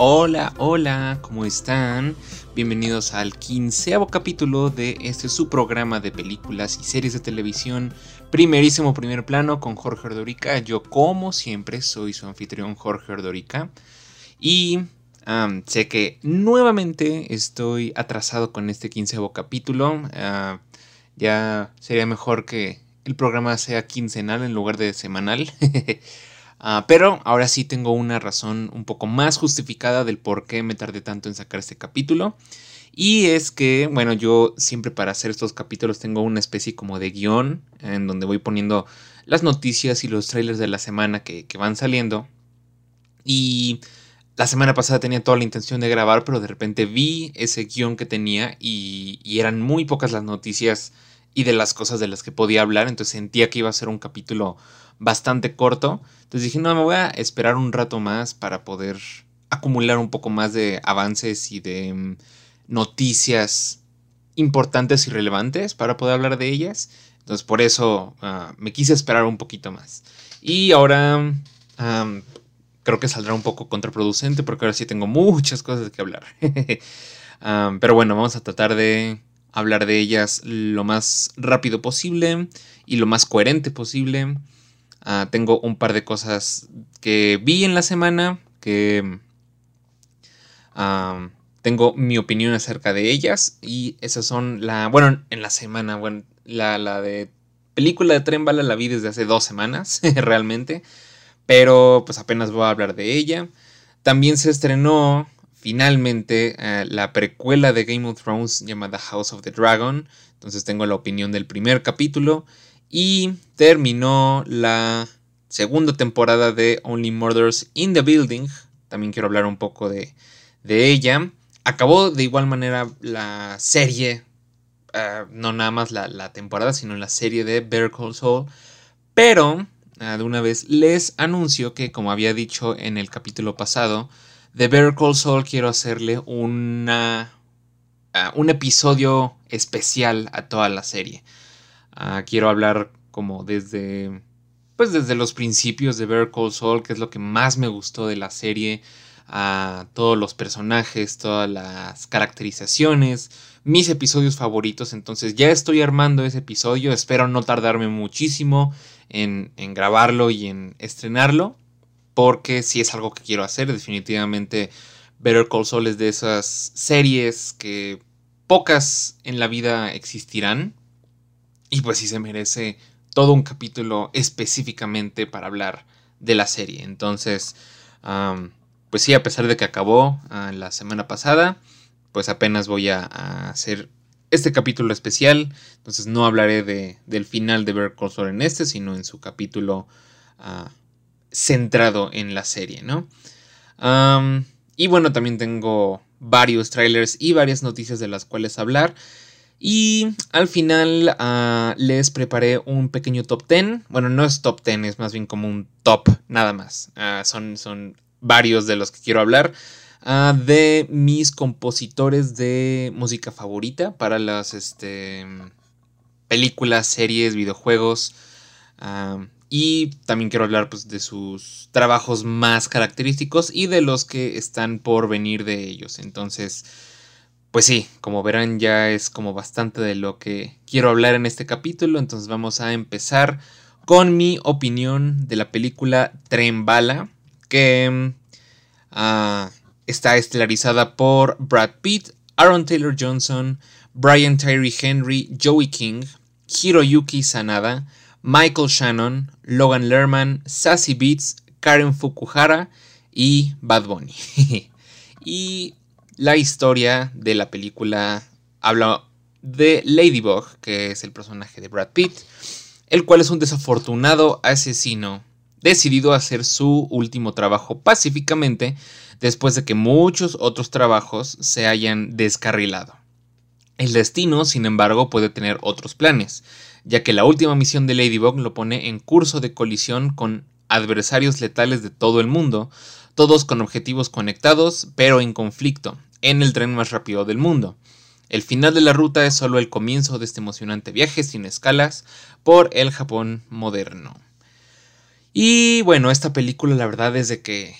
Hola, hola, ¿cómo están? Bienvenidos al quinceavo capítulo de este su programa de películas y series de televisión Primerísimo Primer Plano con Jorge Ordorica. Yo, como siempre, soy su anfitrión Jorge Ordorica. Y sé que nuevamente estoy atrasado con este quinceavo capítulo. Ah, ya sería mejor que el programa sea quincenal en lugar de semanal. Ah, pero ahora sí tengo una razón un poco más justificada del por qué me tardé tanto en sacar este capítulo. Y es que, bueno, yo siempre para hacer estos capítulos tengo una especie como de guion en donde voy poniendo las noticias y los trailers de la semana que, van saliendo. Y la semana pasada tenía toda la intención de grabar, pero de repente vi ese guion que tenía y, y, eran muy pocas las noticias y de las cosas de las que podía hablar, entonces sentía que iba a ser un capítulo bastante corto. Entonces dije, no, me voy a esperar un rato más para poder acumular un poco más de avances y de mm, noticias importantes y relevantes para poder hablar de ellas. Entonces por eso ah, me quise esperar un poquito más. Y ahora creo que saldrá un poco contraproducente porque ahora sí tengo muchas cosas que hablar. pero bueno, vamos a tratar de hablar de ellas lo más rápido posible y lo más coherente posible. Ah, tengo un par de cosas que vi en la semana que ah, tengo mi opinión acerca de ellas y esas son la, bueno, en la semana, bueno, la, la de película de Tren Bala la vi desde hace dos semanas realmente, pero pues apenas voy a hablar de ella. También se estrenó finalmente eh, la precuela de Game of Thrones llamada House of the Dragon, entonces tengo la opinión del primer capítulo y terminó la segunda temporada de Only Murders in the Building. También quiero hablar un poco de, ella. Acabó de igual manera la serie, ah, no nada más la, temporada, sino la serie de Better Call Saul. Pero, ah, de una vez, les anuncio que, como había dicho en el capítulo pasado, de Better Call Saul quiero hacerle una, ah, un episodio especial a toda la serie. Ah, quiero hablar como desde, pues desde los principios de Better Call Saul, que es lo que más me gustó de la serie, a todos los personajes, todas las caracterizaciones, mis episodios favoritos. Entonces ya estoy armando ese episodio, espero no tardarme muchísimo en, en grabarlo y en estrenarlo, porque si es algo que quiero hacer, definitivamente Better Call Saul es de esas series que pocas en la vida existirán y pues sí se merece todo un capítulo específicamente para hablar de la serie. Entonces, pues sí, a pesar de que acabó ah, la semana pasada, pues apenas voy a, hacer este capítulo especial. Entonces no hablaré de, del final de Better Call en este, sino en su capítulo ah, centrado en la serie, ¿no? y bueno, también tengo varios trailers y varias noticias de las cuales hablar. Y al final ah, les preparé un pequeño top 10. Bueno, no es top 10, es más bien como un top, nada más. Ah, son, son varios de los que quiero hablar. Ah, de mis compositores de música favorita para las este, películas, series, videojuegos. y también quiero hablar pues, de sus trabajos más característicos y de los que están por venir de ellos. Entonces, pues sí, como verán ya es como bastante de lo que quiero hablar en este capítulo, entonces vamos a empezar con mi opinión de la película Tren Bala, que ah, está estelarizada por Brad Pitt, Aaron Taylor Johnson, Brian Tyree Henry, Joey King, Hiroyuki Sanada, Michael Shannon, Logan Lerman, Sassy Beats, Karen Fukuhara y Bad Bunny. y la historia de la película habla de Ladybug, que es el personaje de Brad Pitt, el cual es un desafortunado asesino decidido a hacer su último trabajo pacíficamente después de que muchos otros trabajos se hayan descarrilado. El destino, sin embargo, puede tener otros planes, ya que la última misión de Ladybug lo pone en curso de colisión con adversarios letales de todo el mundo, todos con objetivos conectados pero en conflicto, en el tren más rápido del mundo. El final de la ruta es solo el comienzo de este emocionante viaje sin escalas por el Japón moderno. Y bueno, esta película la verdad es de que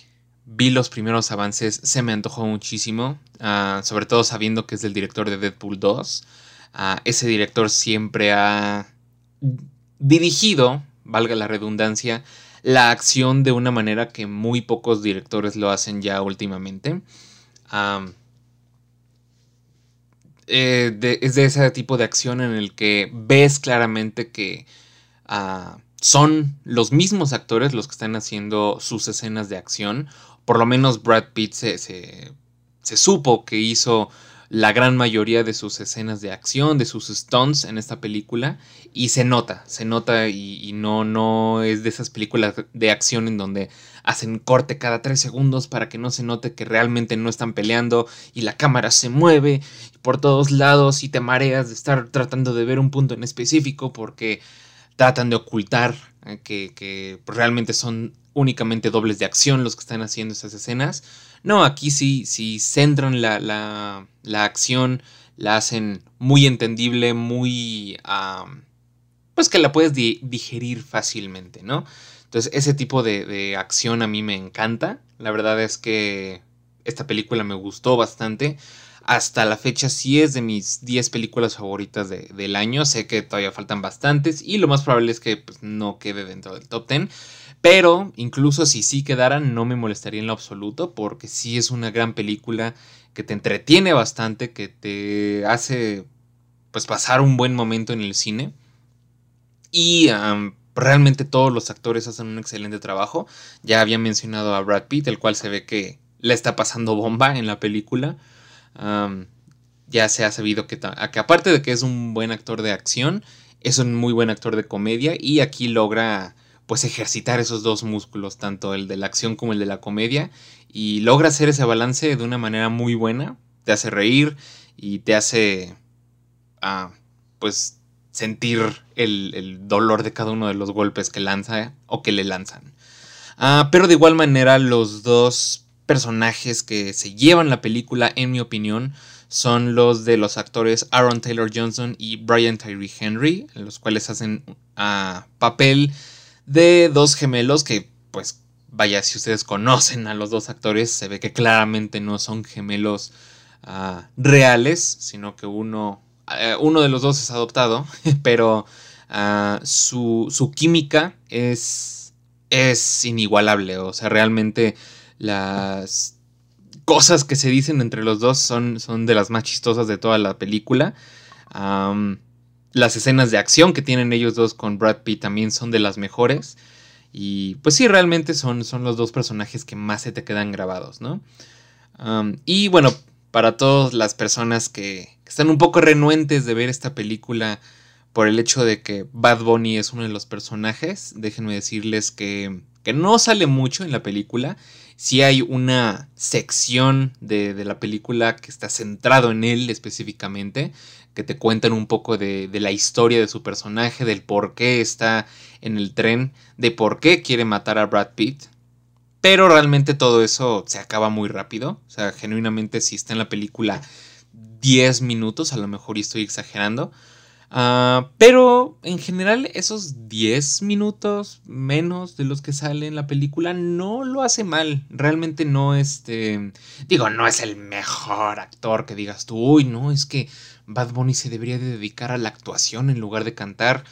vi los primeros avances, se me antojó muchísimo, ah, sobre todo sabiendo que es el director de Deadpool 2. Ah, ese director siempre ha dirigido, valga la redundancia, la acción de una manera que muy pocos directores lo hacen ya últimamente. Eh, es de ese tipo de acción en el que ves claramente que ah, son los mismos actores los que están haciendo sus escenas de acción por lo menos Brad Pitt se, se, supo que hizo la gran mayoría de sus escenas de acción, de sus stunts en esta película. Y se nota, se nota y, no, no es de esas películas de acción en donde hacen corte cada tres segundos para que no se note que realmente no están peleando y la cámara se mueve por todos lados y te mareas de estar tratando de ver un punto en específico porque tratan de ocultar eh, que, que realmente son únicamente dobles de acción los que están haciendo esas escenas. No, aquí sí, sí centran la, la, la acción, la hacen muy entendible, muy... pues que la puedes digerir fácilmente, ¿no? Entonces ese tipo de, de, acción a mí me encanta. La verdad es que esta película me gustó bastante. Hasta la fecha sí es de mis 10 películas favoritas del año. Sé que todavía faltan bastantes y lo más probable es que pues, no quede dentro del top 10. Pero incluso si sí quedaran, no me molestaría en lo absoluto, porque sí es una gran película que te entretiene bastante, que te hace pues pasar un buen momento en el cine. Y realmente todos los actores hacen un excelente trabajo. Ya había mencionado a Brad Pitt, el cual se ve que le está pasando bomba en la película. ya se ha sabido que, que aparte de que es un buen actor de acción, es un muy buen actor de comedia y aquí logra pues ejercitar esos dos músculos, tanto el de la acción como el de la comedia, y logra hacer ese balance de una manera muy buena, te hace reír y te hace, ah, pues, sentir el, dolor de cada uno de los golpes que lanza o que le lanzan. Ah, pero de igual manera los dos personajes que se llevan la película, en mi opinión, son los de los actores Aaron Taylor Johnson y Brian Tyree Henry, los cuales hacen uh, papel de dos gemelos que, pues, vaya, si ustedes conocen a los dos actores, se ve que claramente no son gemelos ah, reales, sino que uno, eh, uno de los dos es adoptado, pero ah, su, su, química es, es inigualable, o sea, realmente las cosas que se dicen entre los dos son, son de las más chistosas de toda la película las escenas de acción que tienen ellos dos con Brad Pitt también son de las mejores. Y pues sí, realmente son, son los dos personajes que más se te quedan grabados, ¿no? y bueno, para todas las personas que, están un poco renuentes de ver esta película por el hecho de que Bad Bunny es uno de los personajes, déjenme decirles que, que no sale mucho en la película. Sí hay una sección de, de la película que está centrado en él específicamente que te cuentan un poco de, la historia de su personaje, del por qué está en el tren, de por qué quiere matar a Brad Pitt. Pero realmente todo eso se acaba muy rápido. O sea, genuinamente si está en la película 10 minutos, a lo mejor estoy exagerando. Ah, pero en general esos 10 minutos menos de los que sale en la película no lo hace mal. Realmente no este... Digo, no es el mejor actor que digas tú, uy, no, es que Bad Bunny se debería de dedicar a la actuación en lugar de cantar,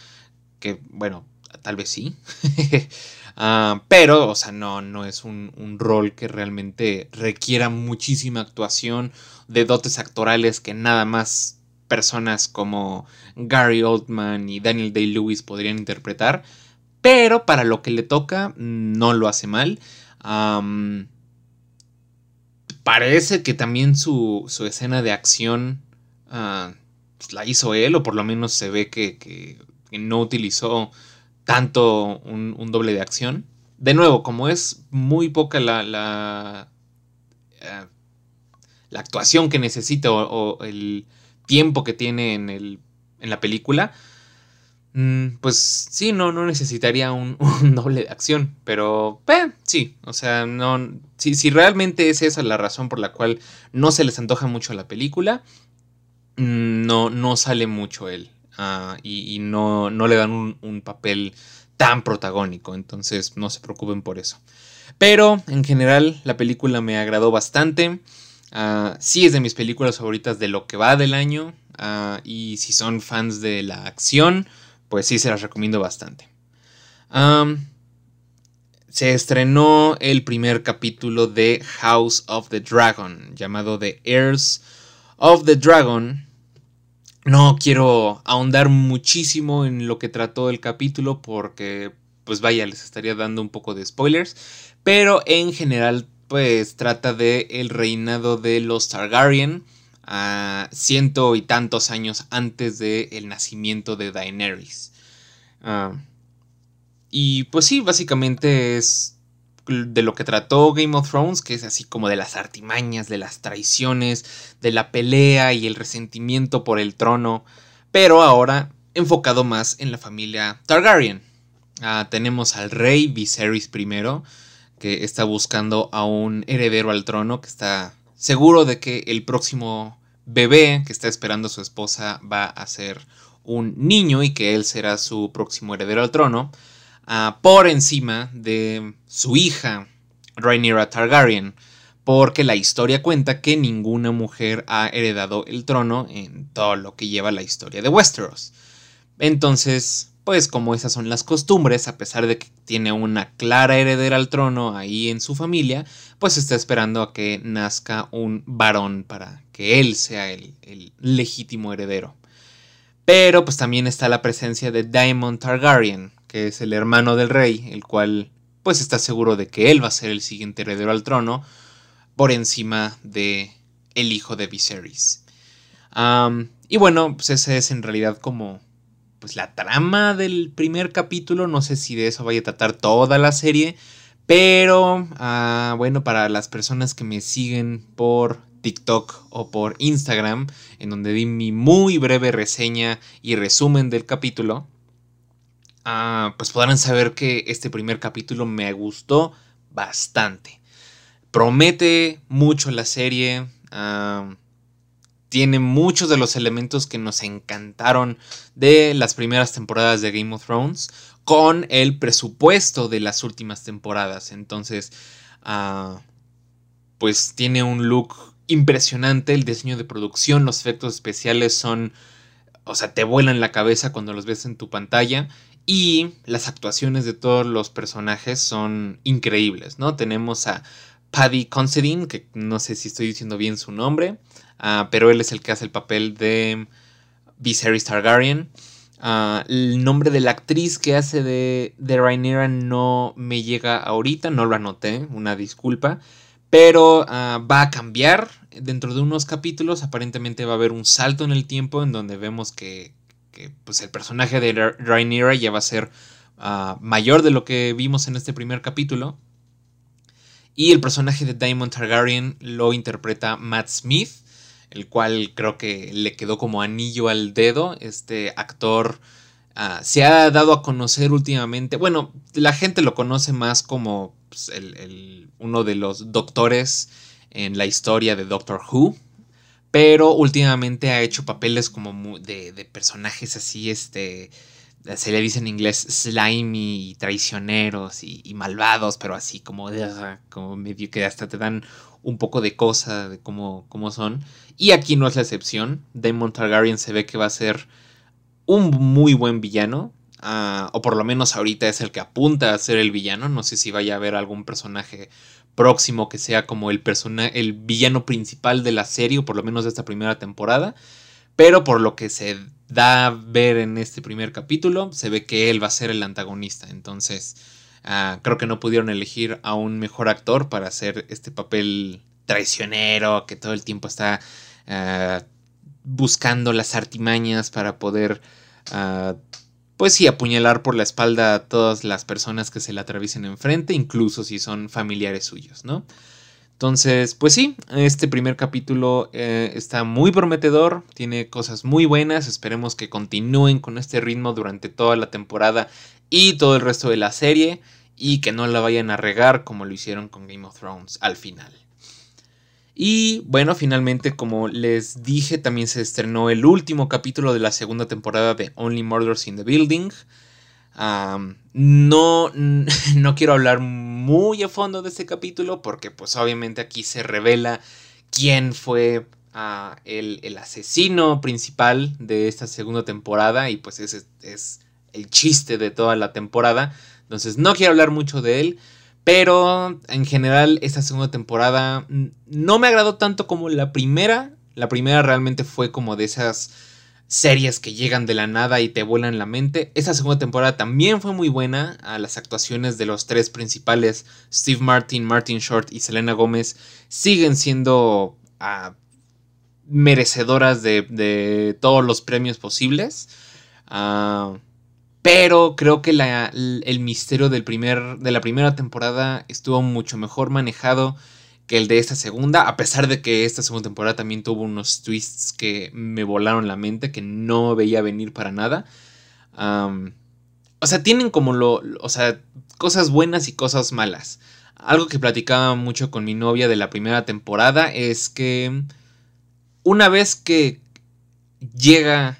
que bueno, tal vez sí. Ah, pero, o sea, no, no es un, un, rol que realmente requiera muchísima actuación de dotes actorales que nada más personas como Gary Oldman y Daniel Day-Lewis podrían interpretar. Pero para lo que le toca, no lo hace mal. parece que también su, su escena de acción Ah, pues, la hizo él, o por lo menos se ve que, no utilizó tanto un, doble de acción. De nuevo, como es muy poca la, la, eh, la actuación que necesita o, el tiempo que tiene en, el, en la película, mm, pues sí, no, no necesitaría un, doble de acción, pero eh, sí, o sea, no, si, si realmente es esa la razón por la cual no se les antoja mucho la película, no, no sale mucho él ah, y, no, no, le dan un, papel tan protagónico, entonces no se preocupen por eso. Pero en general la película me agradó bastante. Ah, sí es de mis películas favoritas de lo que va del año. Ah, y si son fans de la acción, pues sí se las recomiendo bastante. se estrenó el primer capítulo de House of the Dragon, llamado The Heirs of the Dragon. No quiero ahondar muchísimo en lo que trató el capítulo porque, pues vaya, les estaría dando un poco de spoilers. Pero en general, pues trata de el reinado de los Targaryen a ciento y tantos años antes del nacimiento de Daenerys. Ah, y pues sí, básicamente es de lo que trató Game of Thrones, que es así como de las artimañas, de las traiciones, de la pelea y el resentimiento por el trono, pero ahora enfocado más en la familia Targaryen. Ah, tenemos al rey Viserys I, que está buscando a un heredero al trono, que está seguro de que el próximo bebé que está esperando a su esposa va a ser un niño y que él será su próximo heredero al trono, ah, por encima de su hija, Rhaenyra Targaryen, porque la historia cuenta que ninguna mujer ha heredado el trono en todo lo que lleva la historia de Westeros. Entonces, pues como esas son las costumbres, a pesar de que tiene una clara heredera al trono ahí en su familia, pues está esperando a que nazca un varón para que él sea el, legítimo heredero. Pero pues también está la presencia de Daemon Targaryen, que es el hermano del rey, el cual pues está seguro de que él va a ser el siguiente heredero al trono por encima de el hijo de Viserys. y bueno, pues ese es en realidad como pues la trama del primer capítulo. No sé si de eso vaya a tratar toda la serie. Pero ah, bueno, para las personas que me siguen por TikTok o por Instagram, en donde di mi muy breve reseña y resumen del capítulo, ah, pues podrán saber que este primer capítulo me gustó bastante. Promete mucho la serie. Ah, tiene muchos de los elementos que nos encantaron de las primeras temporadas de Game of Thrones con el presupuesto de las últimas temporadas. Entonces, ah, pues tiene un look impresionante, el diseño de producción, los efectos especiales son, o sea, te vuelan la cabeza cuando los ves en tu pantalla. Y las actuaciones de todos los personajes son increíbles, ¿no? Tenemos a Paddy Considine, que no sé si estoy diciendo bien su nombre, Ah, pero él es el que hace el papel de Viserys Targaryen. Ah, el nombre de la actriz que hace de, de Rhaenyra no me llega ahorita, no lo anoté, una disculpa. Pero ah, va a cambiar dentro de unos capítulos. Aparentemente va a haber un salto en el tiempo en donde vemos que, pues el personaje de Rhaenyra ya va a ser mayor de lo que vimos en este primer capítulo. Y el personaje de Daemon Targaryen lo interpreta Matt Smith el cual creo que le quedó como anillo al dedo. Este actor ah, se ha dado a conocer últimamente, bueno, la gente lo conoce más como pues, uno de los doctores en la historia de Doctor Who. Pero últimamente ha hecho papeles como de, personajes así, este, se le dice en inglés slimy y traicioneros y, malvados, pero así como, como medio que hasta te dan un poco de cosa de cómo, cómo son. Y aquí no es la excepción. Daemon Targaryen se ve que va a ser un muy buen villano. Ah, o por lo menos ahorita es el que apunta a ser el villano. No sé si vaya a haber algún personaje próximo que sea como el, el villano principal de la serie, o por lo menos de esta primera temporada. Pero por lo que se da a ver en este primer capítulo, se ve que él va a ser el antagonista. Entonces, Ah, creo que no pudieron elegir a un mejor actor para hacer este papel traicionero que todo el tiempo está ah, buscando las artimañas para poder, uh, pues sí, apuñalar por la espalda a todas las personas que se le atraviesen enfrente, incluso si son familiares suyos, ¿no? Entonces, pues sí, este primer capítulo eh, está muy prometedor, tiene cosas muy buenas, esperemos que continúen con este ritmo durante toda la temporada y todo el resto de la serie y que no la vayan a regar como lo hicieron con Game of Thrones al final. Y bueno, finalmente, como les dije, también se estrenó el último capítulo de la segunda temporada de Only Murders in the Building. no, no quiero hablar muy a fondo de este capítulo porque pues obviamente aquí se revela quién fue ah, el, asesino principal de esta segunda temporada y pues ese es el chiste de toda la temporada. Entonces no quiero hablar mucho de él. Pero en general esta segunda temporada no me agradó tanto como la primera. La primera realmente fue como de esas series que llegan de la nada y te vuelan la mente. Esta segunda temporada también fue muy buena. A las actuaciones de los tres principales, Steve Martin, Martin Short y Selena Gómez, siguen siendo ah, merecedoras de, todos los premios posibles. Ah, pero creo que el misterio del primer, de la primera temporada estuvo mucho mejor manejado que el de esta segunda, a pesar de que esta segunda temporada también tuvo unos twists que me volaron la mente, que no veía venir para nada. o sea, tienen como lo, o sea, cosas buenas y cosas malas. Algo que platicaba mucho con mi novia de la primera temporada es que una vez que llega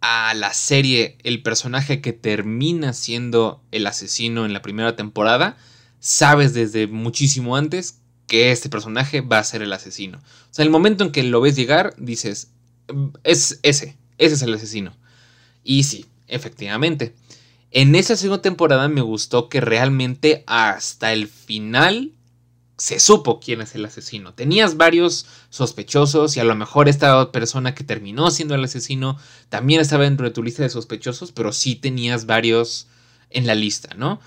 a la serie el personaje que termina siendo el asesino en la primera temporada, sabes desde muchísimo antes que este personaje va a ser el asesino. O sea, el momento en que lo ves llegar, dices, es ese, ese es el asesino. Y sí, efectivamente. En esa segunda temporada me gustó que realmente hasta el final se supo quién es el asesino. Tenías varios sospechosos y a lo mejor esta persona que terminó siendo el asesino también estaba dentro de tu lista de sospechosos, pero sí tenías varios en la lista, ¿no?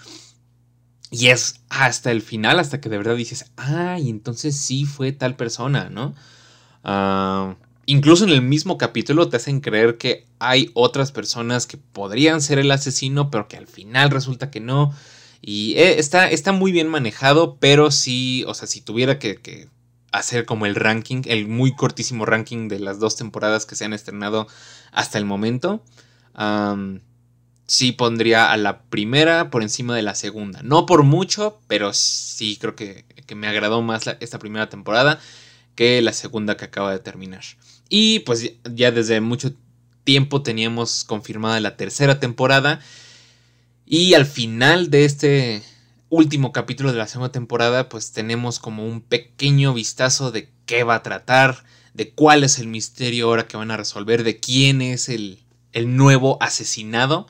Y es hasta el final, hasta que de verdad dices, ay, entonces sí fue tal persona, ¿no? Ah, incluso en el mismo capítulo te hacen creer que hay otras personas que podrían ser el asesino, pero que al final resulta que no. Y eh, está, está muy bien manejado, pero sí, o sea, si tuviera que, hacer como el ranking, el muy cortísimo ranking de las dos temporadas que se han estrenado hasta el momento sí pondría a la primera por encima de la segunda. No por mucho, pero sí creo que, me agradó más esta primera temporada que la segunda que acaba de terminar. Y pues ya desde mucho tiempo teníamos confirmada la tercera temporada. Y al final de este último capítulo de la segunda temporada, pues tenemos como un pequeño vistazo de qué va a tratar, de cuál es el misterio ahora que van a resolver, de quién es el, el nuevo asesinado.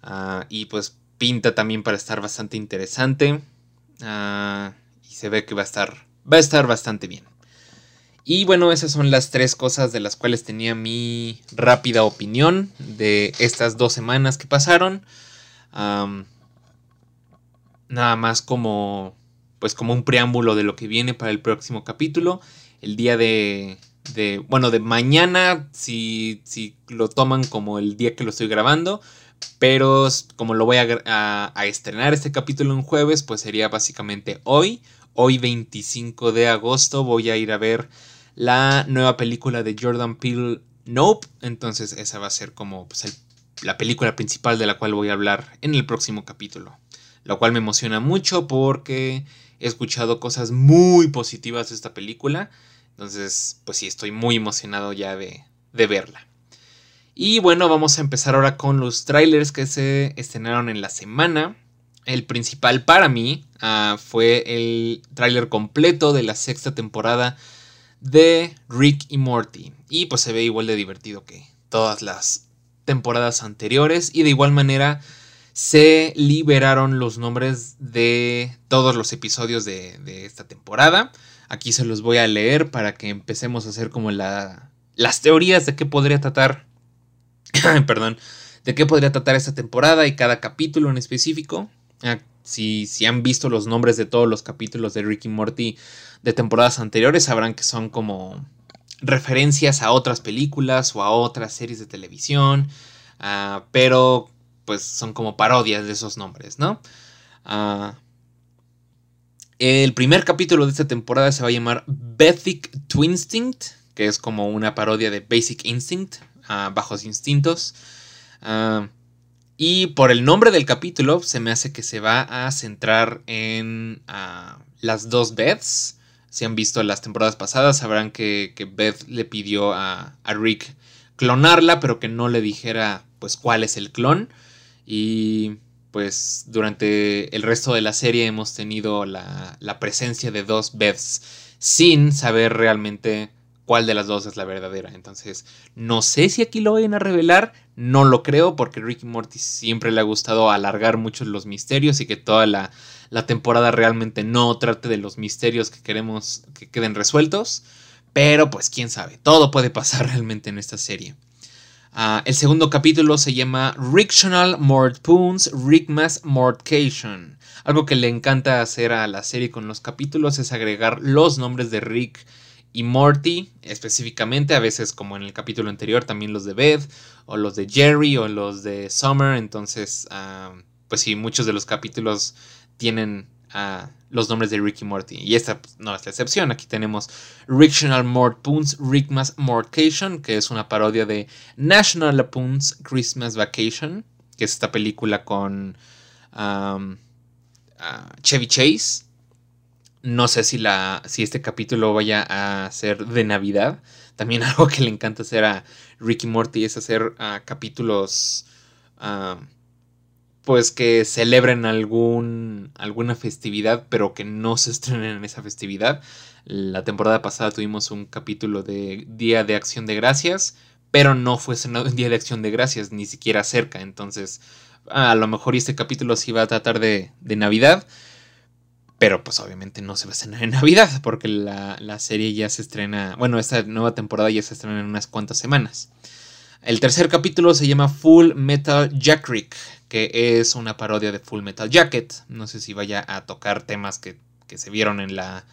Ah, y pues pinta también para estar bastante interesante. Ah, y se ve que va a estar. Va a estar bastante bien. Y bueno, esas son las tres cosas de las cuales tenía mi rápida opinión de estas dos semanas que pasaron. Nada más como. Pues como un preámbulo de lo que viene para el próximo capítulo. El día de. bueno, de mañana, si, si lo toman como el día que lo estoy grabando pero como lo voy a, estrenar este capítulo en jueves, pues sería básicamente hoy. Hoy 25 de agosto voy a ir a ver la nueva película de Jordan Peele, Nope. Entonces esa va a ser como pues, la película principal de la cual voy a hablar en el próximo capítulo. Lo cual me emociona mucho porque he escuchado cosas muy positivas de esta película. Entonces, pues sí, estoy muy emocionado ya de verla. Y bueno, vamos a empezar ahora con los trailers que se estrenaron en la semana. El principal para mí ah, fue el tráiler completo de la sexta temporada de Rick y Morty. Y pues se ve igual de divertido que todas las temporadas anteriores. Y de igual manera se liberaron los nombres de todos los episodios de, esta temporada. Aquí se los voy a leer para que empecemos a hacer como la, las teorías de qué podría tratar perdón, de qué podría tratar esta temporada y cada capítulo en específico. Ah, si, si, han visto los nombres de todos los capítulos de Ricky Morty de temporadas anteriores, sabrán que son como referencias a otras películas o a otras series de televisión, ah, pero pues son como parodias de esos nombres, ¿no? Ah, el primer capítulo de esta temporada se va a llamar Bethic Twinstinct, que es como una parodia de Basic Instinct, Bajos Instintos. Y por el nombre del capítulo se me hace que se va a centrar en las dos Beths. Si han visto las temporadas pasadas sabrán que, Beth le pidió a, Rick clonarla, pero que no le dijera pues cuál es el clon. Y pues durante el resto de la serie hemos tenido la, la presencia de dos Beths sin saber realmente cuál de las dos es la verdadera. Entonces, no sé si aquí lo vayan a revelar, no lo creo, porque Ricky Morty siempre le ha gustado alargar mucho los misterios y que toda la, la temporada realmente no trate de los misterios que queremos que queden resueltos. Pero pues quién sabe, todo puede pasar realmente en esta serie. Ah, el segundo capítulo se llama Rictional Mordpoons Rickmas Mordcation. Algo que le encanta hacer a la serie con los capítulos es agregar los nombres de Rick y Morty específicamente, a veces como en el capítulo anterior también los de Beth o los de Jerry o los de Summer, entonces ah, pues sí, muchos de los capítulos tienen los nombres de Rick y Morty. Y esta pues, no es la excepción, aquí tenemos Rictional Mortpoons Rickmas Mortcation, que es una parodia de National Lapoons Christmas Vacation, que es esta película con ah, Chevy Chase. No sé si, la, si este capítulo vaya a ser de Navidad. También algo que le encanta hacer a Ricky Morty es hacer ah, capítulos pues que celebren algún, alguna festividad, pero que no se estrenen en esa festividad. La temporada pasada tuvimos un capítulo de Día de Acción de Gracias, pero no fue en Día de Acción de Gracias, ni siquiera cerca. Entonces, a lo mejor este capítulo sí va a tratar de, Navidad. Pero pues obviamente no se va a estrenar en Navidad porque la, serie ya se estrena, bueno, esta nueva temporada ya se estrena en unas cuantas semanas. El tercer capítulo se llama Full Metal Jacket, que es una parodia de Full Metal Jacket. No sé si vaya a tocar temas que, que se vieron en, la,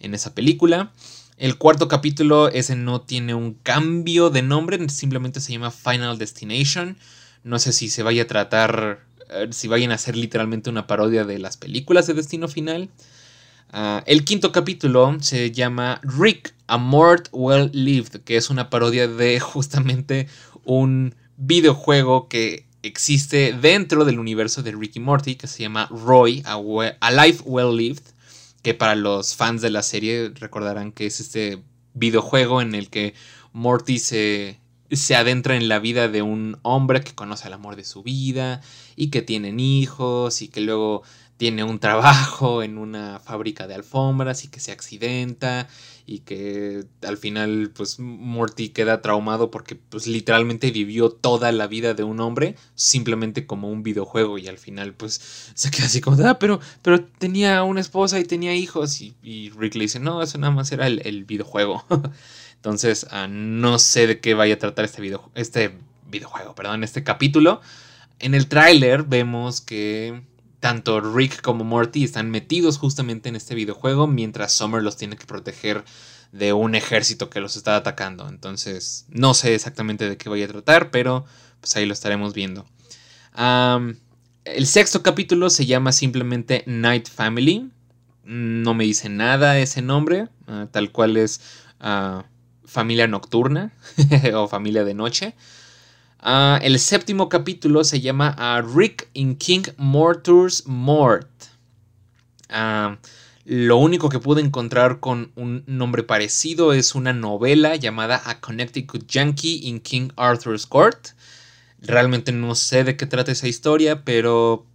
en esa película. El cuarto capítulo, ese no tiene un cambio de nombre, simplemente se llama Final Destination. No sé si se vaya a tratar si vayan a hacer literalmente una parodia de las películas de Destino Final. Ah, el quinto capítulo se llama Rick, a Mort Well Lived, que es una parodia de justamente un videojuego que existe dentro del universo de Ricky Morty, que se llama Roy, a, a Life Well Lived, que para los fans de la serie recordarán que es este videojuego en el que Morty se se adentra en la vida de un hombre que conoce el amor de su vida y que tienen hijos y que luego tiene un trabajo en una fábrica de alfombras y que se accidenta y que al final pues Morty queda traumado porque pues literalmente vivió toda la vida de un hombre simplemente como un videojuego y al final pues se queda así como ah pero pero tenía una esposa y tenía hijos y, Rick le dice no eso nada más era el, el videojuego Entonces, ah, no sé de qué vaya a tratar este, video, este videojuego, perdón, este capítulo. En el tráiler vemos que tanto Rick como Morty están metidos justamente en este videojuego mientras Summer los tiene que proteger de un ejército que los está atacando. Entonces, no sé exactamente de qué vaya a tratar, pero pues ahí lo estaremos viendo. el sexto capítulo se llama simplemente Night Family. No me dice nada ese nombre, ah, tal cual es ah, familia nocturna o familia de noche. Ah, el séptimo capítulo se llama ah, Rick in King Morturs Mort. Ah, lo único que pude encontrar con un nombre parecido es una novela llamada A Connecticut Yankee in King Arthur's Court. Realmente no sé de qué trata esa historia, pero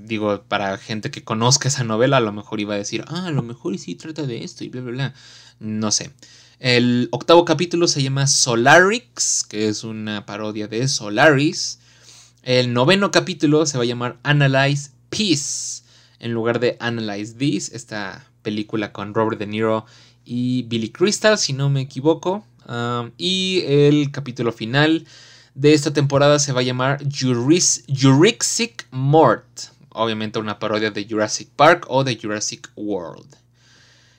digo, para gente que conozca esa novela, a lo mejor iba a decir, ah, a lo mejor sí trata de esto y bla, bla, bla. No sé. El octavo capítulo se llama Solarix, que es una parodia de Solaris. El noveno capítulo se va a llamar Analyze Peace, en lugar de Analyze This, esta película con Robert De Niro y Billy Crystal, si no me equivoco. Y el capítulo final de esta temporada se va a llamar Jurassic Mort, obviamente una parodia de Jurassic Park o de Jurassic World.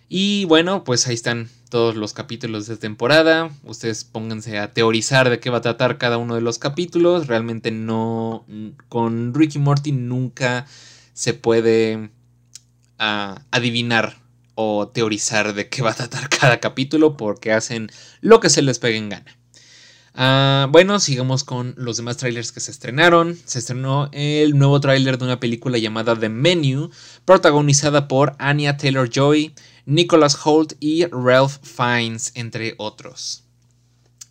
Y bueno, pues ahí están todos los capítulos de temporada. Ustedes pónganse a teorizar de qué va a tratar cada uno de los capítulos. Realmente no. Con Ricky Morty nunca se puede ah, adivinar o teorizar de qué va a tratar cada capítulo porque hacen lo que se les pegue en gana. Ah, bueno, sigamos con los demás trailers que se estrenaron. Se estrenó el nuevo tráiler de una película llamada The Menu, protagonizada por Anya Taylor Joy, Nicholas Holt y Ralph Fiennes, entre otros.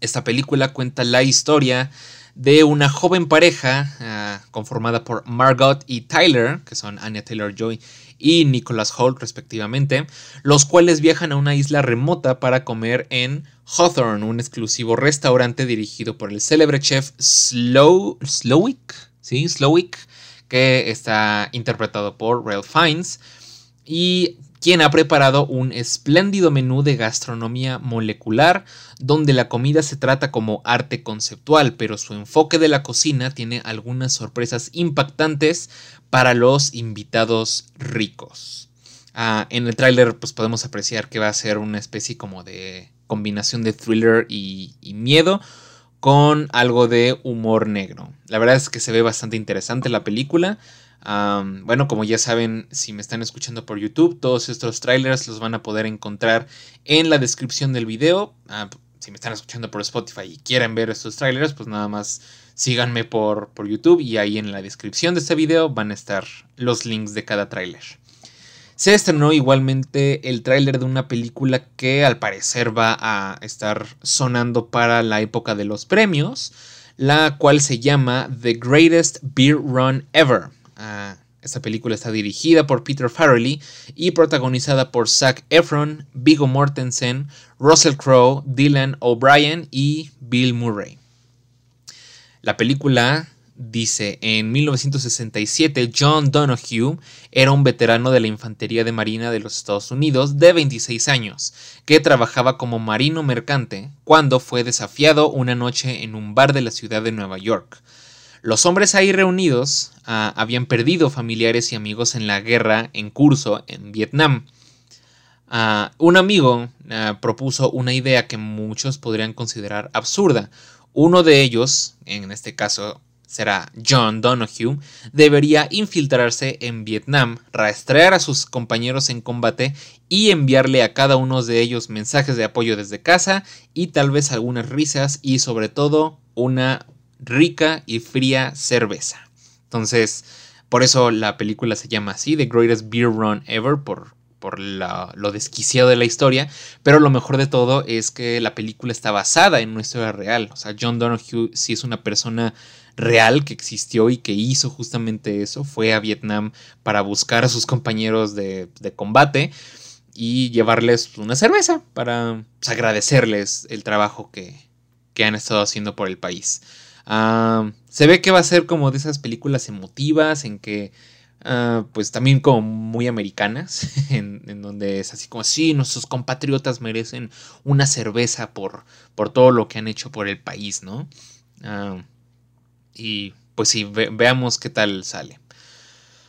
Esta película cuenta la historia de una joven pareja ah, conformada por Margot y Tyler, que son Anya Taylor Joy y Nicholas Holt respectivamente, los cuales viajan a una isla remota para comer en Hawthorne, un exclusivo restaurante dirigido por el célebre chef Slow, Slowick, ¿sí? Slowick, que está interpretado por Ralph Fiennes y quien ha preparado un espléndido menú de gastronomía molecular donde la comida se trata como arte conceptual, pero su enfoque de la cocina tiene algunas sorpresas impactantes para los invitados ricos. Ah, en el tráiler pues podemos apreciar que va a ser una especie como de combinación de thriller y, miedo con algo de humor negro. La verdad es que se ve bastante interesante la película. Bueno, como ya saben, si me están escuchando por YouTube, todos estos trailers los van a poder encontrar en la descripción del video. Si me están escuchando por Spotify y quieren ver estos trailers, pues nada más síganme por, por YouTube y ahí en la descripción de este video van a estar los links de cada trailer. Se estrenó igualmente el tráiler de una película que al parecer va a estar sonando para la época de los premios, la cual se llama The Greatest Beer Run Ever. Esta película está dirigida por Peter Farrelly y protagonizada por Zac Efron, Viggo Mortensen, Russell Crowe, Dylan O'Brien y Bill Murray. La película dice, en 1967 John Donoghue era un veterano de la Infantería de Marina de los Estados Unidos de 26 años, que trabajaba como marino mercante cuando fue desafiado una noche en un bar de la ciudad de Nueva York. Los hombres ahí reunidos ah, habían perdido familiares y amigos en la guerra en curso en Vietnam. Ah, un amigo ah, propuso una idea que muchos podrían considerar absurda. Uno de ellos, en este caso será John Donoghue, debería infiltrarse en Vietnam, rastrear a sus compañeros en combate y enviarle a cada uno de ellos mensajes de apoyo desde casa y tal vez algunas risas y sobre todo una rica y fría cerveza. Entonces, por eso la película se llama así, The Greatest Beer Run Ever, por, por lo desquiciado de la historia, pero lo mejor de todo es que la película está basada en una historia real. O sea, John Donoghue sí es una persona real que existió y que hizo justamente eso. Fue a Vietnam para buscar a sus compañeros de, combate y llevarles una cerveza para pues, agradecerles el trabajo que, han estado haciendo por el país. Ah, se ve que va a ser como de esas películas emotivas en que ah, pues también como muy americanas, en, donde es así como, sí, nuestros compatriotas merecen una cerveza por, por todo lo que han hecho por el país, ¿no? Uh, y pues sí, veamos qué tal sale.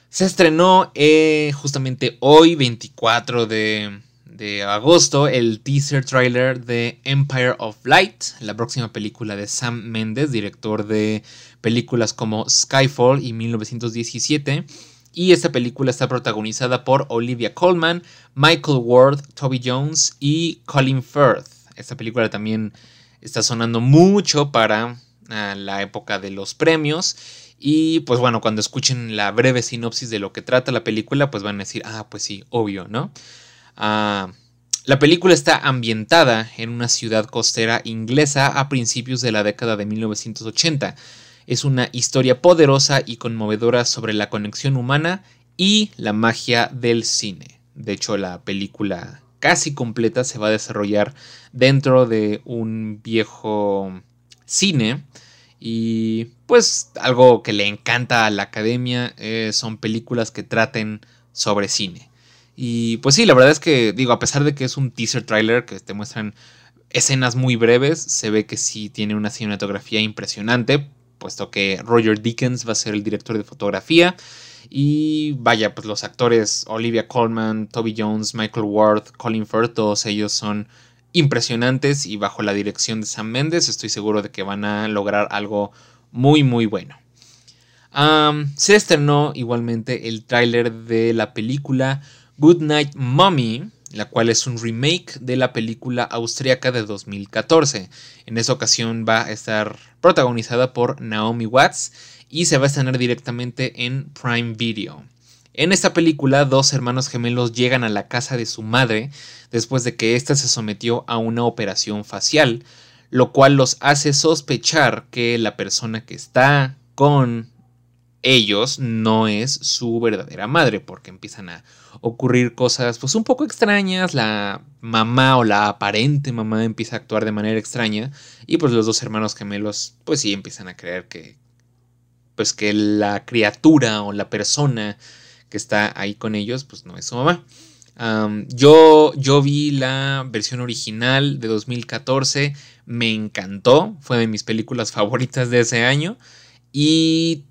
Se estrenó eh, justamente hoy, 24 de, de, agosto, el teaser trailer de Empire of Light, la próxima película de Sam Mendes, director de películas como Skyfall y 1917. Y esta película está protagonizada por Olivia Colman, Michael Ward, Toby Jones y Colin Firth. Esta película también está sonando mucho para a la época de los premios. Y pues bueno, cuando escuchen la breve sinopsis de lo que trata la película, pues van a decir, ah, pues sí, obvio, ¿no? Ah, la película está ambientada en una ciudad costera inglesa a principios de la década de 1980. Es una historia poderosa y conmovedora sobre la conexión humana y la magia del cine. De hecho, la película casi completa se va a desarrollar dentro de un viejo cine. Y pues algo que le encanta a la academia eh, son películas que traten sobre cine. Y pues sí, la verdad es que digo, a pesar de que es un teaser trailer que te muestran escenas muy breves, se ve que sí tiene una cinematografía impresionante, puesto que Roger Dickens va a ser el director de fotografía. Y vaya, pues los actores Olivia Colman, Toby Jones, Michael Ward, Colin Firth, todos ellos son impresionantes y bajo la dirección de Sam Mendes estoy seguro de que van a lograr algo muy muy bueno. se estrenó igualmente el tráiler de la película Good Night Mommy, la cual es un remake de la película austriaca de 2014. En esa ocasión va a estar protagonizada por Naomi Watts y se va a estrenar directamente en Prime Video. En esta película, dos hermanos gemelos llegan a la casa de su madre después de que ésta se sometió a una operación facial. lo cual los hace sospechar que la persona que está con ellos no es su verdadera madre, porque empiezan a ocurrir cosas pues un poco extrañas, la mamá o la aparente mamá empieza a actuar de manera extraña y pues los dos hermanos gemelos pues sí empiezan a creer que pues que la criatura o la persona que está ahí con ellos pues no es su mamá. yo, yo vi la versión original de 2014, me encantó, fue de mis películas favoritas de ese año y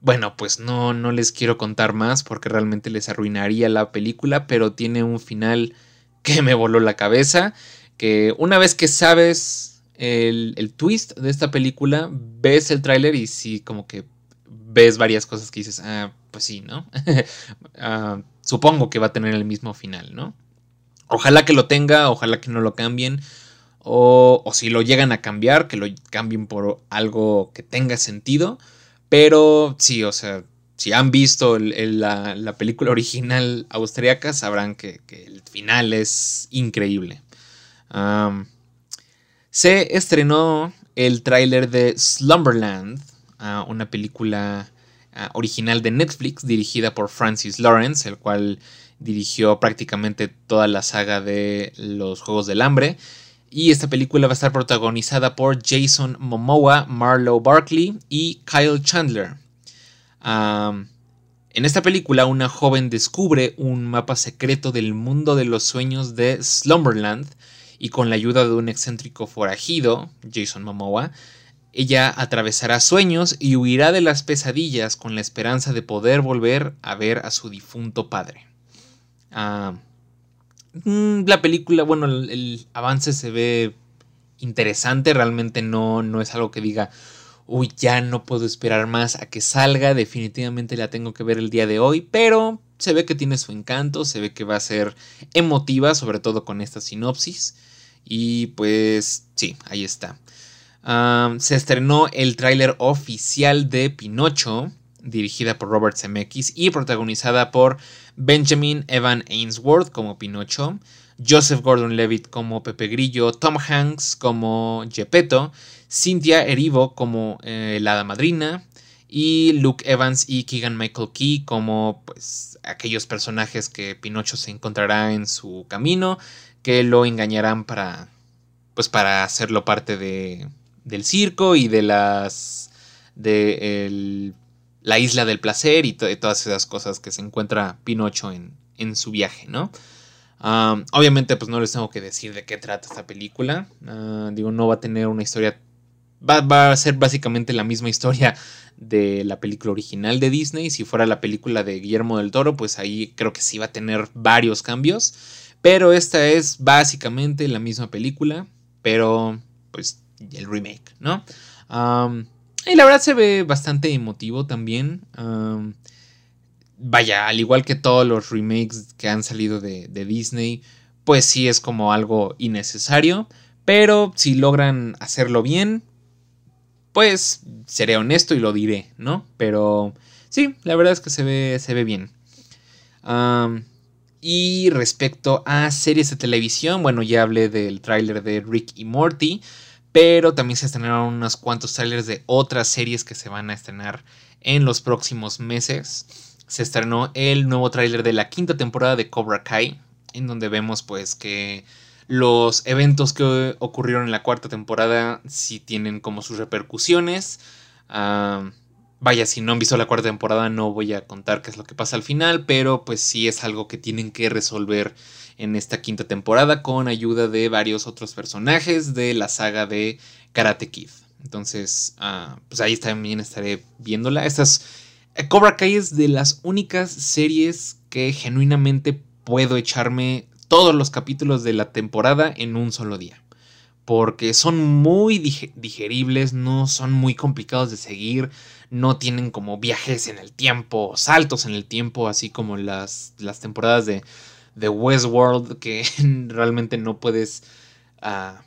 bueno, pues no, no les quiero contar más porque realmente les arruinaría la película, pero tiene un final que me voló la cabeza, que una vez que sabes el, el twist de esta película, ves el tráiler y sí, como que ves varias cosas que dices, ah, pues sí, ¿no? Ah, supongo que va a tener el mismo final, ¿no? Ojalá que lo tenga, ojalá que no lo cambien. O, o si lo llegan a cambiar, que lo cambien por algo que tenga sentido. Pero sí, o sea, si han visto la, película original austriaca, sabrán que, el final es increíble. se estrenó el tráiler de Slumberland, ah, una película ah, original de Netflix dirigida por Francis Lawrence, el cual dirigió prácticamente toda la saga de los Juegos del Hambre. Y esta película va a estar protagonizada por Jason Momoa, Marlo Barkley y Kyle Chandler. en esta película, una joven descubre un mapa secreto del mundo de los sueños de Slumberland y con la ayuda de un excéntrico forajido, Jason Momoa, ella atravesará sueños y huirá de las pesadillas con la esperanza de poder volver a ver a su difunto padre. Mm, la película, bueno, el, avance se ve interesante, realmente no, no es algo que diga, uy, ya no puedo esperar más a que salga, definitivamente la tengo que ver el día de hoy, pero se ve que tiene su encanto, se ve que va a ser emotiva, sobre todo con esta sinopsis, y pues sí, ahí está. se estrenó el tráiler oficial de Pinocho, dirigida por Robert Zemeckis y protagonizada por Benjamin Evan Ainsworth como Pinocho, Joseph Gordon-Levitt como Pepe Grillo, Tom Hanks como Gepetto, Cynthia Erivo como eh, la Madrina y Luke Evans y Keegan Michael Key como pues aquellos personajes que Pinocho se encontrará en su camino que lo engañarán para pues para hacerlo parte de del circo y de las de el la isla del placer y todas esas cosas que se encuentra Pinocho en, en su viaje, ¿no? obviamente, pues no les tengo que decir de qué trata esta película. Ah, digo, no va a tener una historia. Va, va, a ser básicamente la misma historia de la película original de Disney. Si fuera la película de Guillermo del Toro, pues ahí creo que sí va a tener varios cambios. Pero esta es básicamente la misma película, pero pues el remake, ¿no? Y la verdad se ve bastante emotivo también. vaya, al igual que todos los remakes que han salido de, Disney, pues sí es como algo innecesario. Pero si logran hacerlo bien, pues seré honesto y lo diré, ¿no? Pero sí, la verdad es que se ve, se ve bien. y respecto a series de televisión, bueno, ya hablé del tráiler de Rick y Morty. Pero también se estrenaron unos cuantos trailers de otras series que se van a estrenar en los próximos meses. Se estrenó el nuevo tráiler de la quinta temporada de Cobra Kai, en donde vemos pues que los eventos que ocurrieron en la cuarta temporada sí tienen como sus repercusiones. Ah, vaya, si no han visto la cuarta temporada no voy a contar qué es lo que pasa al final, pero pues sí es algo que tienen que resolver en esta quinta temporada con ayuda de varios otros personajes de la saga de Karate Kid. Entonces, ah, pues ahí también estaré viéndola. Estas eh, Cobra Kai es de las únicas series que genuinamente puedo echarme todos los capítulos de la temporada en un solo día. Porque son muy digeribles, no son muy complicados de seguir, no tienen como viajes en el tiempo, saltos en el tiempo, así como las, las temporadas de de Westworld que realmente no puedes... Ah,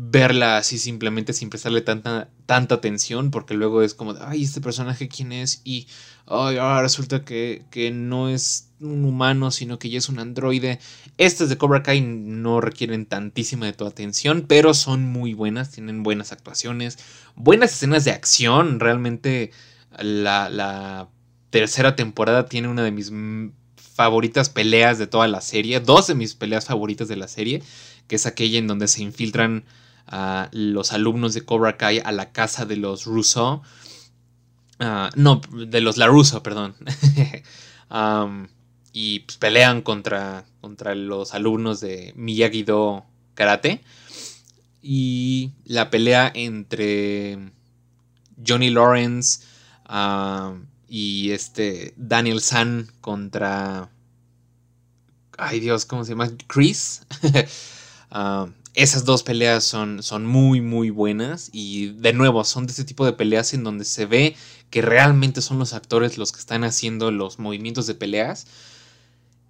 verla así simplemente sin prestarle tanta, tanta atención, porque luego es como, ay, este personaje quién es, y ay, resulta que, que, no es un humano, sino que ya es un androide. Estas de Cobra Kai no requieren tantísima de tu atención, pero son muy buenas, tienen buenas actuaciones, buenas escenas de acción, realmente la, la tercera temporada tiene una de mis favoritas peleas de toda la serie, dos de mis peleas favoritas de la serie, que es aquella en donde se infiltran a los alumnos de Cobra Kai a la casa de los Russo. Ah, no, de los LaRusso, perdón. y pues, pelean contra, contra los alumnos de Miyagi-Do Karate. Y la pelea entre Johnny Lawrence y este Daniel San contra... Ay Dios, ¿cómo se llama? Chris. esas dos peleas son, son muy, muy buenas. Y de nuevo, son de ese tipo de peleas en donde se ve que realmente son los actores los que están haciendo los movimientos de peleas.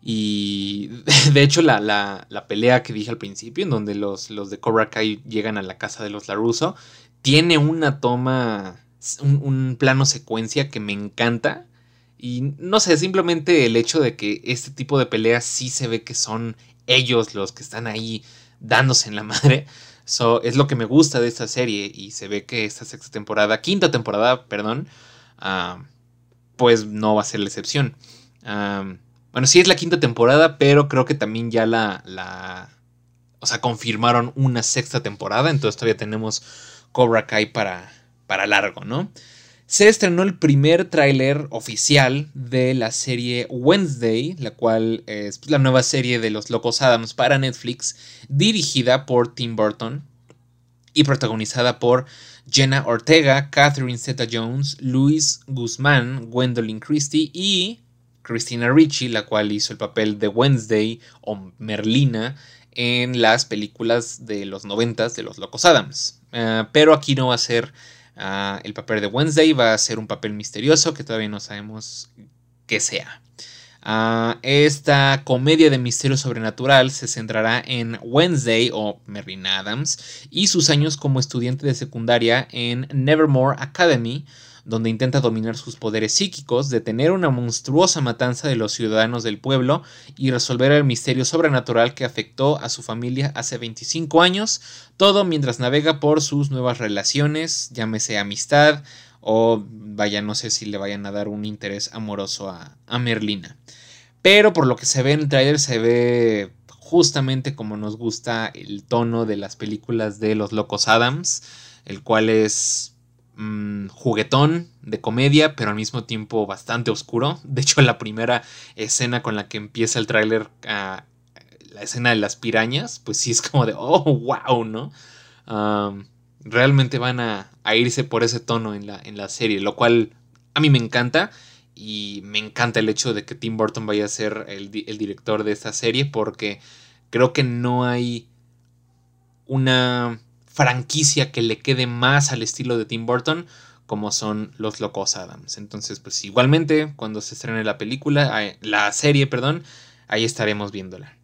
Y de hecho, la, la, pelea que dije al principio, en donde los, los, de Cobra Kai llegan a la casa de los Laruso, tiene una toma, un, un plano secuencia que me encanta. Y no sé, simplemente el hecho de que este tipo de peleas sí se ve que son ellos los que están ahí dándose en la madre. So, es lo que me gusta de esta serie y se ve que esta sexta temporada, quinta temporada, perdón, ah, pues no va a ser la excepción. Ah, bueno, sí es la quinta temporada, pero creo que también ya la, la, o sea, confirmaron una sexta temporada, entonces todavía tenemos Cobra Kai para, para largo, ¿no? Se estrenó el primer tráiler oficial de la serie Wednesday, la cual es pues, la nueva serie de los Locos Adams para Netflix, dirigida por Tim Burton y protagonizada por Jenna Ortega, Catherine Zeta-Jones, Luis Guzmán, Gwendolyn Christie y Christina Ricci, la cual hizo el papel de Wednesday o Merlina en las películas de los noventas de los Locos Adams. Eh, pero aquí no va a ser Ah, el papel de Wednesday va a ser un papel misterioso que todavía no sabemos qué sea. Ah, esta comedia de misterio sobrenatural se centrará en Wednesday o Merlin Adams y sus años como estudiante de secundaria en Nevermore Academy, donde intenta dominar sus poderes psíquicos, detener una monstruosa matanza de los ciudadanos del pueblo y resolver el misterio sobrenatural que afectó a su familia hace 25 años, todo mientras navega por sus nuevas relaciones, llámese amistad o vaya, no sé si le vayan a dar un interés amoroso a, Merlina. Pero por lo que se ve en el trailer se ve justamente como nos gusta el tono de las películas de los locos Adams, el cual es Mm, juguetón de comedia, pero al mismo tiempo bastante oscuro. De hecho, la primera escena con la que empieza el tráiler, ah, la escena de las pirañas, pues sí es como de, oh, wow, ¿no? realmente van a, irse por ese tono en la, en la serie, lo cual a mí me encanta. Y me encanta el hecho de que Tim Burton vaya a ser el director de esta serie porque creo que no hay una franquicia que le quede más al estilo de Tim Burton como son los Locos Adams. Entonces, pues igualmente, cuando se estrene la película, la serie, perdón, ahí estaremos viéndola.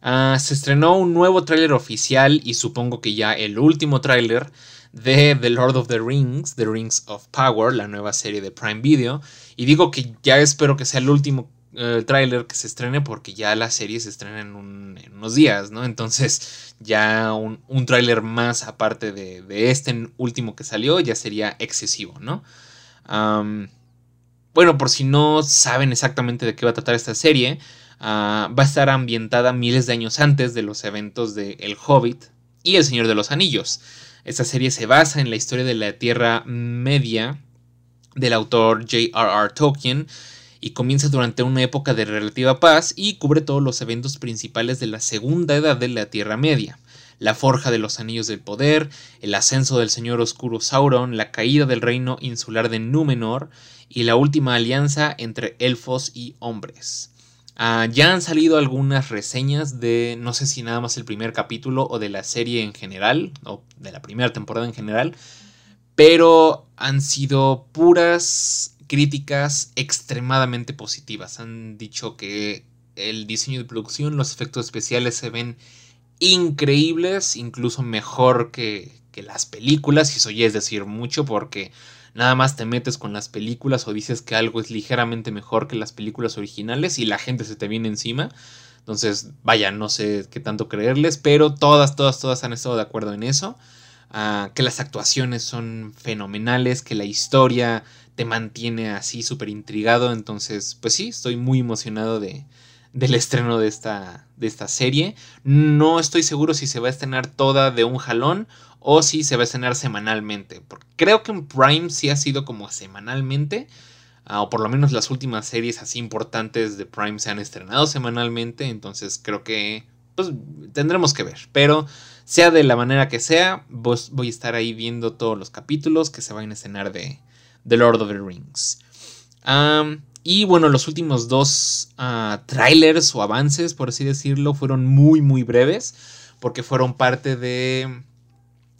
Ah, se estrenó un nuevo tráiler oficial y supongo que ya el último tráiler de The Lord of the Rings, The Rings of Power, la nueva serie de Prime Video. Y digo que ya espero que sea el último el tráiler que se estrene porque ya la serie se estrena en, unos días, ¿no? Entonces ya un, un tráiler más aparte de, este último que salió ya sería excesivo, ¿no? bueno, por si no saben exactamente de qué va a tratar esta serie, ah, va a estar ambientada miles de años antes de los eventos de El Hobbit y El Señor de los Anillos. Esta serie se basa en la historia de la Tierra Media del autor J.R.R. Tolkien y comienza durante una época de relativa paz y cubre todos los eventos principales de la segunda edad de la Tierra Media. La forja de los anillos del poder, el ascenso del señor oscuro Sauron, la caída del reino insular de Númenor y la última alianza entre elfos y hombres. Ah, ya han salido algunas reseñas de, no sé si nada más el primer capítulo o de la serie en general, o de la primera temporada en general, pero han sido puras críticas extremadamente positivas. Han dicho que el diseño de producción, los efectos especiales se ven increíbles, incluso mejor que, que las películas, y eso ya es decir mucho porque nada más te metes con las películas o dices que algo es ligeramente mejor que las películas originales y la gente se te viene encima. Entonces, vaya, no sé qué tanto creerles, pero todas, todas, todas han estado de acuerdo en eso. Ah, que las actuaciones son fenomenales, que la historia te mantiene así súper intrigado. Entonces, pues sí, estoy muy emocionado de, del estreno de esta, de esta serie. No estoy seguro si se va a estrenar toda de un jalón o si se va a estrenar semanalmente. Porque creo que en Prime sí ha sido como semanalmente. Ah, o por lo menos las últimas series así importantes de Prime se han estrenado semanalmente. Entonces creo que pues tendremos que ver. Pero sea de la manera que sea, voy a estar ahí viendo todos los capítulos que se van a estrenar de, The Lord of the Rings. y bueno, los últimos dos ah, trailers o avances, por así decirlo, fueron muy, muy breves. Porque fueron parte de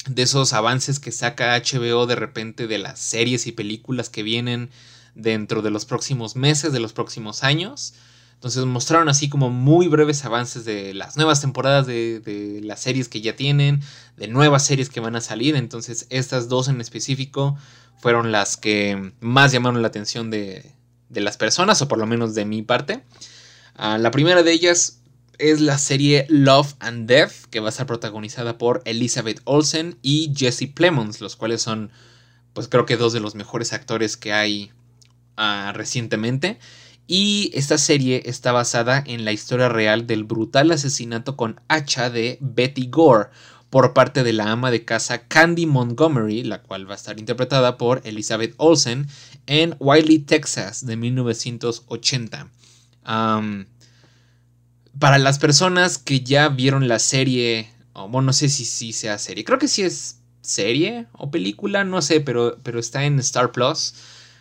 de esos avances que saca HBO de repente de las series y películas que vienen dentro de los próximos meses, de los próximos años. Entonces mostraron así como muy breves avances de las nuevas temporadas de, las series que ya tienen, de nuevas series que van a salir. Entonces estas dos en específico fueron las que más llamaron la atención de, las personas, o por lo menos de mi parte. Ah, la primera de ellas es la serie Love and Death, que va a estar protagonizada por Elizabeth Olsen y Jesse Plemons, los cuales son, pues creo que dos de los mejores actores que hay ah, recientemente. Y esta serie está basada en la historia real del brutal asesinato con hacha de Betty Gore por parte de la ama de casa Candy Montgomery, la cual va a estar interpretada por Elizabeth Olsen en Wiley, Texas, de 1980 para las personas que ya vieron la serie, o bueno, no sé si sí sea serie, creo que sí es serie o película, no sé, pero, pero está en Star Plus,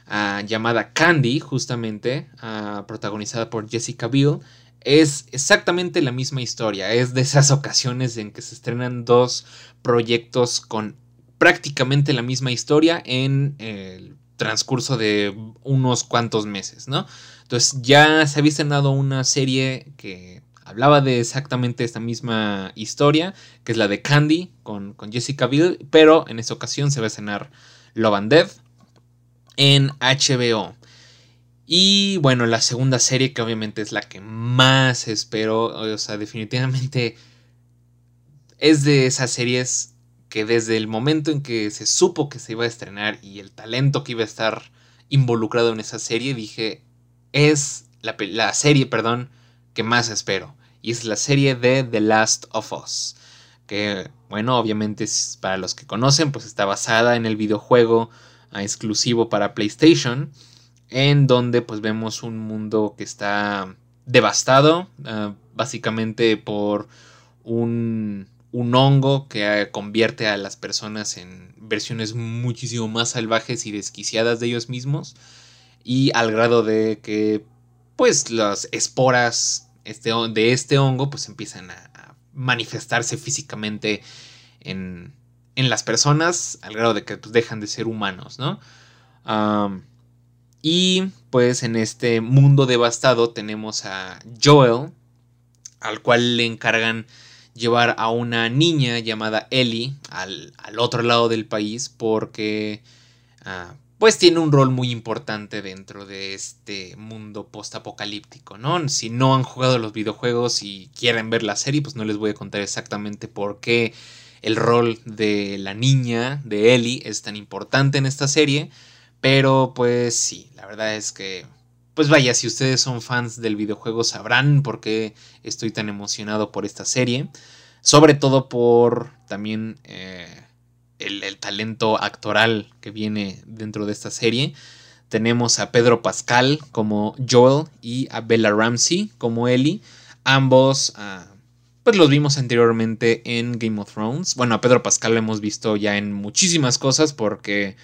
ah, llamada Candy, justamente, ah, protagonizada por Jessica Biel. Es exactamente la misma historia, es de esas ocasiones en que se estrenan dos proyectos con prácticamente la misma historia en el transcurso de unos cuantos meses, ¿no? Entonces ya se había estrenado una serie que hablaba de exactamente esta misma historia, que es la de Candy con, Jessica Biel, pero en esta ocasión se va a estrenar Love and Death en HBO. Y bueno, la segunda serie que obviamente es la que más espero, o sea, definitivamente es de esas series que desde el momento en que se supo que se iba a estrenar y el talento que iba a estar involucrado en esa serie, dije, es la, la serie, perdón, que más espero. Y es la serie de The Last of Us. Que, bueno, obviamente para los que conocen, pues está basada en el videojuego ah, exclusivo para PlayStation. En donde pues vemos un mundo que está devastado. Ah, básicamente por un, un hongo que convierte a las personas en versiones muchísimo más salvajes y desquiciadas de ellos mismos y al grado de que pues las esporas este, de este hongo pues empiezan a, manifestarse físicamente en, en, las personas al grado de que pues, dejan de ser humanos, ¿no? Y pues en este mundo devastado tenemos a Joel, al cual le encargan llevar a una niña llamada Ellie al, al otro lado del país porque ah, pues tiene un rol muy importante dentro de este mundo post-apocalíptico, ¿no? Si no han jugado los videojuegos y quieren ver la serie, pues no les voy a contar exactamente por qué el rol de la niña, de Ellie, es tan importante en esta serie, pero pues sí, la verdad es que, pues vaya, si ustedes son fans del videojuego sabrán por qué estoy tan emocionado por esta serie, sobre todo por también... Eh, el, talento actoral que viene dentro de esta serie. Tenemos a Pedro Pascal como Joel y a Bella Ramsey como Ellie. Ambos, ah, pues los vimos anteriormente en Game of Thrones. Bueno, a Pedro Pascal lo hemos visto ya en muchísimas cosas porque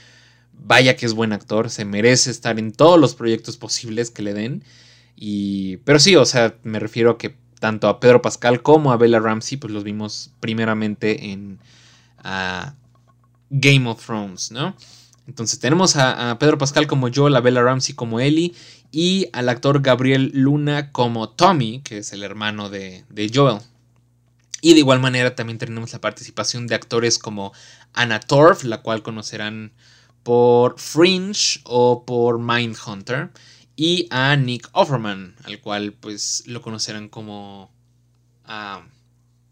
vaya que es buen actor, se merece estar en todos los proyectos posibles que le den. Y, pero sí, o sea, me refiero a que tanto a Pedro Pascal como a Bella Ramsey, pues los vimos primeramente en ah, Game of Thrones, ¿no? Entonces tenemos a, Pedro Pascal como Joel, a Bella Ramsey como Ellie y al actor Gabriel Luna como Tommy, que es el hermano de, Joel. Y de igual manera también tenemos la participación de actores como Anna Torf, la cual conocerán por Fringe o por Mindhunter. Y a Nick Offerman, al cual pues lo conocerán como ah,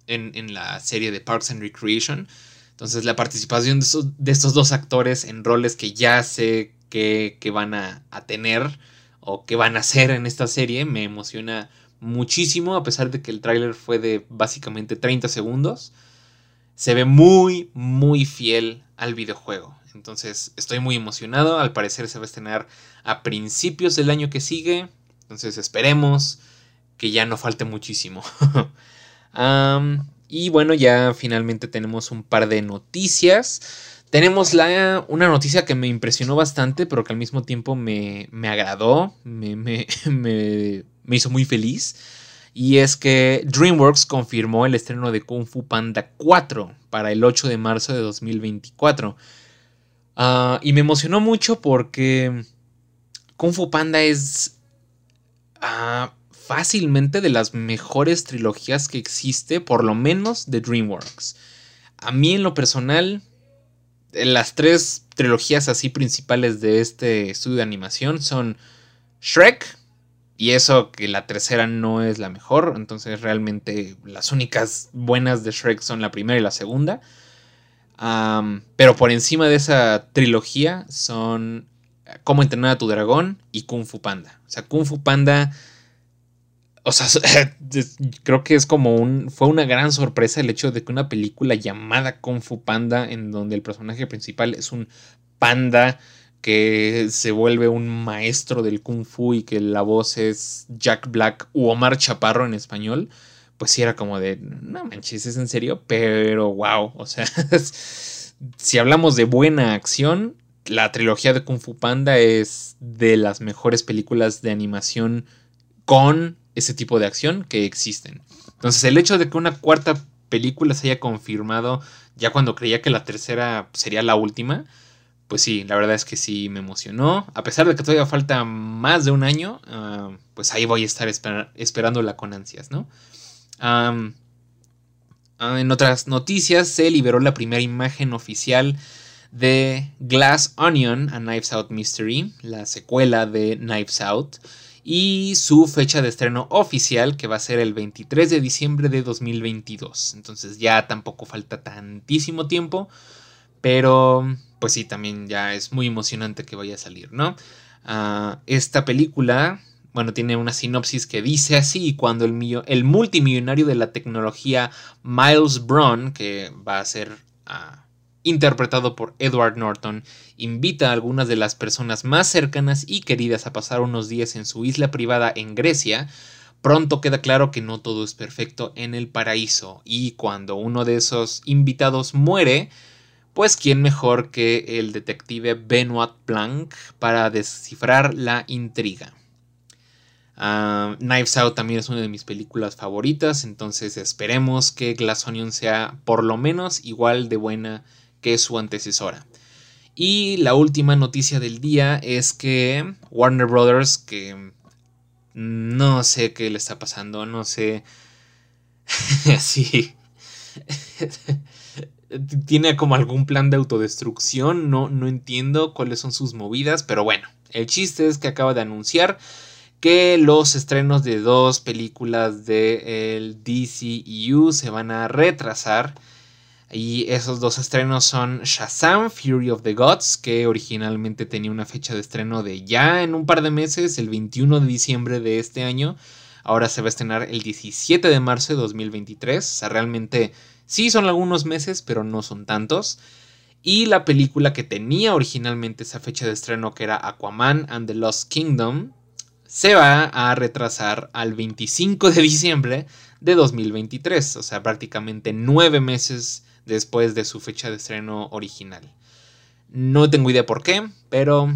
en, la serie de Parks and Recreation. Entonces la participación de, estos dos actores en roles que ya sé que, van a, a, tener o que van a hacer en esta serie me emociona muchísimo a pesar de que el tráiler fue de básicamente 30 segundos. Se ve muy, muy fiel al videojuego. Entonces estoy muy emocionado. Al parecer se va a estrenar a principios del año que sigue. Entonces esperemos que ya no falte muchísimo. y bueno, ya finalmente tenemos un par de noticias. Tenemos la, una noticia que me impresionó bastante, pero que al mismo tiempo me, me agradó, me, me, me, me hizo muy feliz. Y es que DreamWorks confirmó el estreno de Kung Fu Panda 4 para el 8 de marzo de 2024. Ah, y me emocionó mucho porque Kung Fu Panda es ah, fácilmente de las mejores trilogías que existe, por lo menos de DreamWorks. A mí en lo personal, las tres trilogías así principales de este estudio de animación son Shrek, y eso que la tercera no es la mejor, entonces realmente las únicas buenas de Shrek son la primera y la segunda pero por encima de esa trilogía son Cómo entrenar a tu dragón y Kung Fu Panda. O sea, Kung Fu Panda. O sea, creo que es como un. Fue una gran sorpresa el hecho de que una película llamada Kung Fu Panda, en donde el personaje principal es un panda que se vuelve un maestro del Kung Fu y que la voz es Jack Black u Omar Chaparro en español pues sí era como de, no manches, es en serio, pero wow, o sea, si hablamos de buena acción, la trilogía de Kung Fu Panda es de las mejores películas de animación con ese tipo de acción que existen. Entonces el hecho de que una cuarta película se haya confirmado ya cuando creía que la tercera sería la última, pues sí, la verdad es que sí me emocionó. A pesar de que todavía falta más de un año, ah, pues ahí voy a estar esperándola con ansias, ¿no? Ah, en otras noticias, se liberó la primera imagen oficial de Glass Onion, a Knives Out Mystery, la secuela de Knives Out, y su fecha de estreno oficial, que va a ser el 23 de diciembre de 2022. Entonces ya tampoco falta tantísimo tiempo, pero pues sí, también ya es muy emocionante que vaya a salir, ¿no? Ah, esta película bueno, tiene una sinopsis que dice así, cuando el, el multimillonario de la tecnología Miles Braun, que va a ser ah, interpretado por Edward Norton, invita a algunas de las personas más cercanas y queridas a pasar unos días en su isla privada en Grecia, pronto queda claro que no todo es perfecto en el paraíso, y cuando uno de esos invitados muere, pues quién mejor que el detective Benoit Blanc para descifrar la intriga. Ah, Knives Out también es una de mis películas favoritas, entonces esperemos que Glass Onion sea por lo menos igual de buena que su antecesora. Y la última noticia del día es que Warner Brothers, que no sé qué le está pasando, no sé si tiene como algún plan de autodestrucción, no, no entiendo cuáles son sus movidas, pero bueno, el chiste es que acaba de anunciar que los estrenos de dos películas del DCU se van a retrasar. Y esos dos estrenos son Shazam, Fury of the Gods, que originalmente tenía una fecha de estreno de ya en un par de meses, el 21 de diciembre de este año. Ahora se va a estrenar el 17 de marzo de 2023. O sea, realmente sí son algunos meses, pero no son tantos. Y la película que tenía originalmente esa fecha de estreno, que era Aquaman and the Lost Kingdom, se va a retrasar al 25 de diciembre de 2023, o sea, prácticamente nueve meses después de su fecha de estreno original. No tengo idea por qué, pero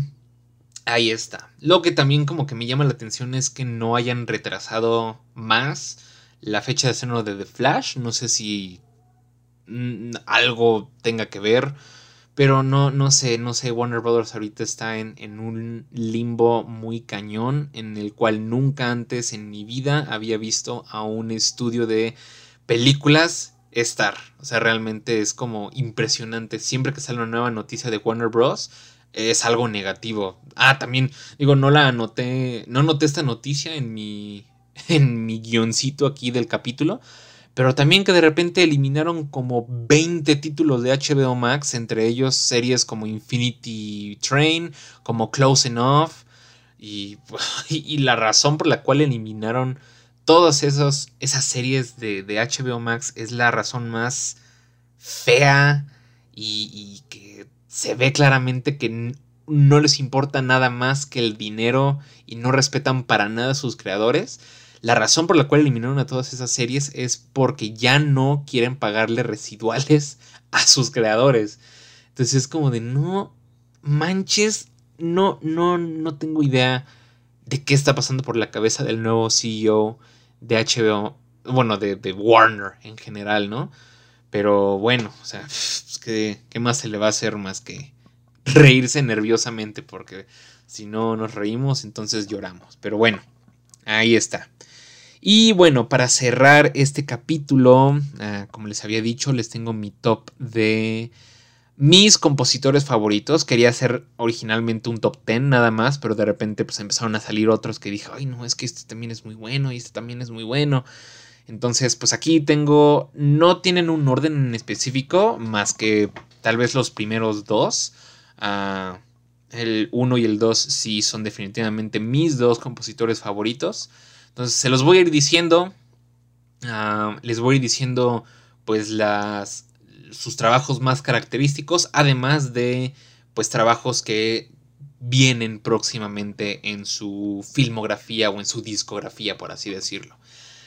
ahí está. Lo que también como que me llama la atención es que no hayan retrasado más la fecha de estreno de The Flash. No sé si mm, algo tenga que ver. Pero no, no sé, no sé, Warner Brothers ahorita está en, en, un limbo muy cañón en el cual nunca antes en mi vida había visto a un estudio de películas, Star. O sea, realmente es como impresionante. Siempre que sale una nueva noticia de Warner Bros. es algo negativo. Ah, también, digo, no la anoté, no anoté esta noticia en mi, en mi guioncito aquí del capítulo. Pero también que de repente eliminaron como 20 títulos de HBO Max, entre ellos series como Infinity Train, como Close Enough. Y, la razón por la cual eliminaron todas esos, esas series de, de, HBO Max es la razón más fea y, y que se ve claramente que no les importa nada más que el dinero y no respetan para nada a sus creadores. La razón por la cual eliminaron a todas esas series es porque ya no quieren pagarle residuales a sus creadores. Entonces es como de no manches, no, no, no tengo idea de qué está pasando por la cabeza del nuevo CEO de HBO, bueno, de, Warner en general, ¿no? Pero bueno, o sea, pues, ¿qué, ¿qué más se le va a hacer más que reírse nerviosamente? Porque si no nos reímos, entonces lloramos. Pero bueno, ahí está. Y bueno, para cerrar este capítulo, ah, como les había dicho, les tengo mi top de mis compositores favoritos. Quería hacer originalmente un top 10 nada más, pero de repente pues empezaron a salir otros que dije, ay no, es que este también es muy bueno y este también es muy bueno. Entonces, pues aquí tengo, no tienen un orden en específico, más que tal vez los primeros dos. Ah, el 1 y el 2 sí son definitivamente mis dos compositores favoritos. Entonces se los voy a ir diciendo. Ah, les voy a ir diciendo pues las sus trabajos más característicos. Además de pues trabajos que vienen próximamente en su filmografía o en su discografía, por así decirlo.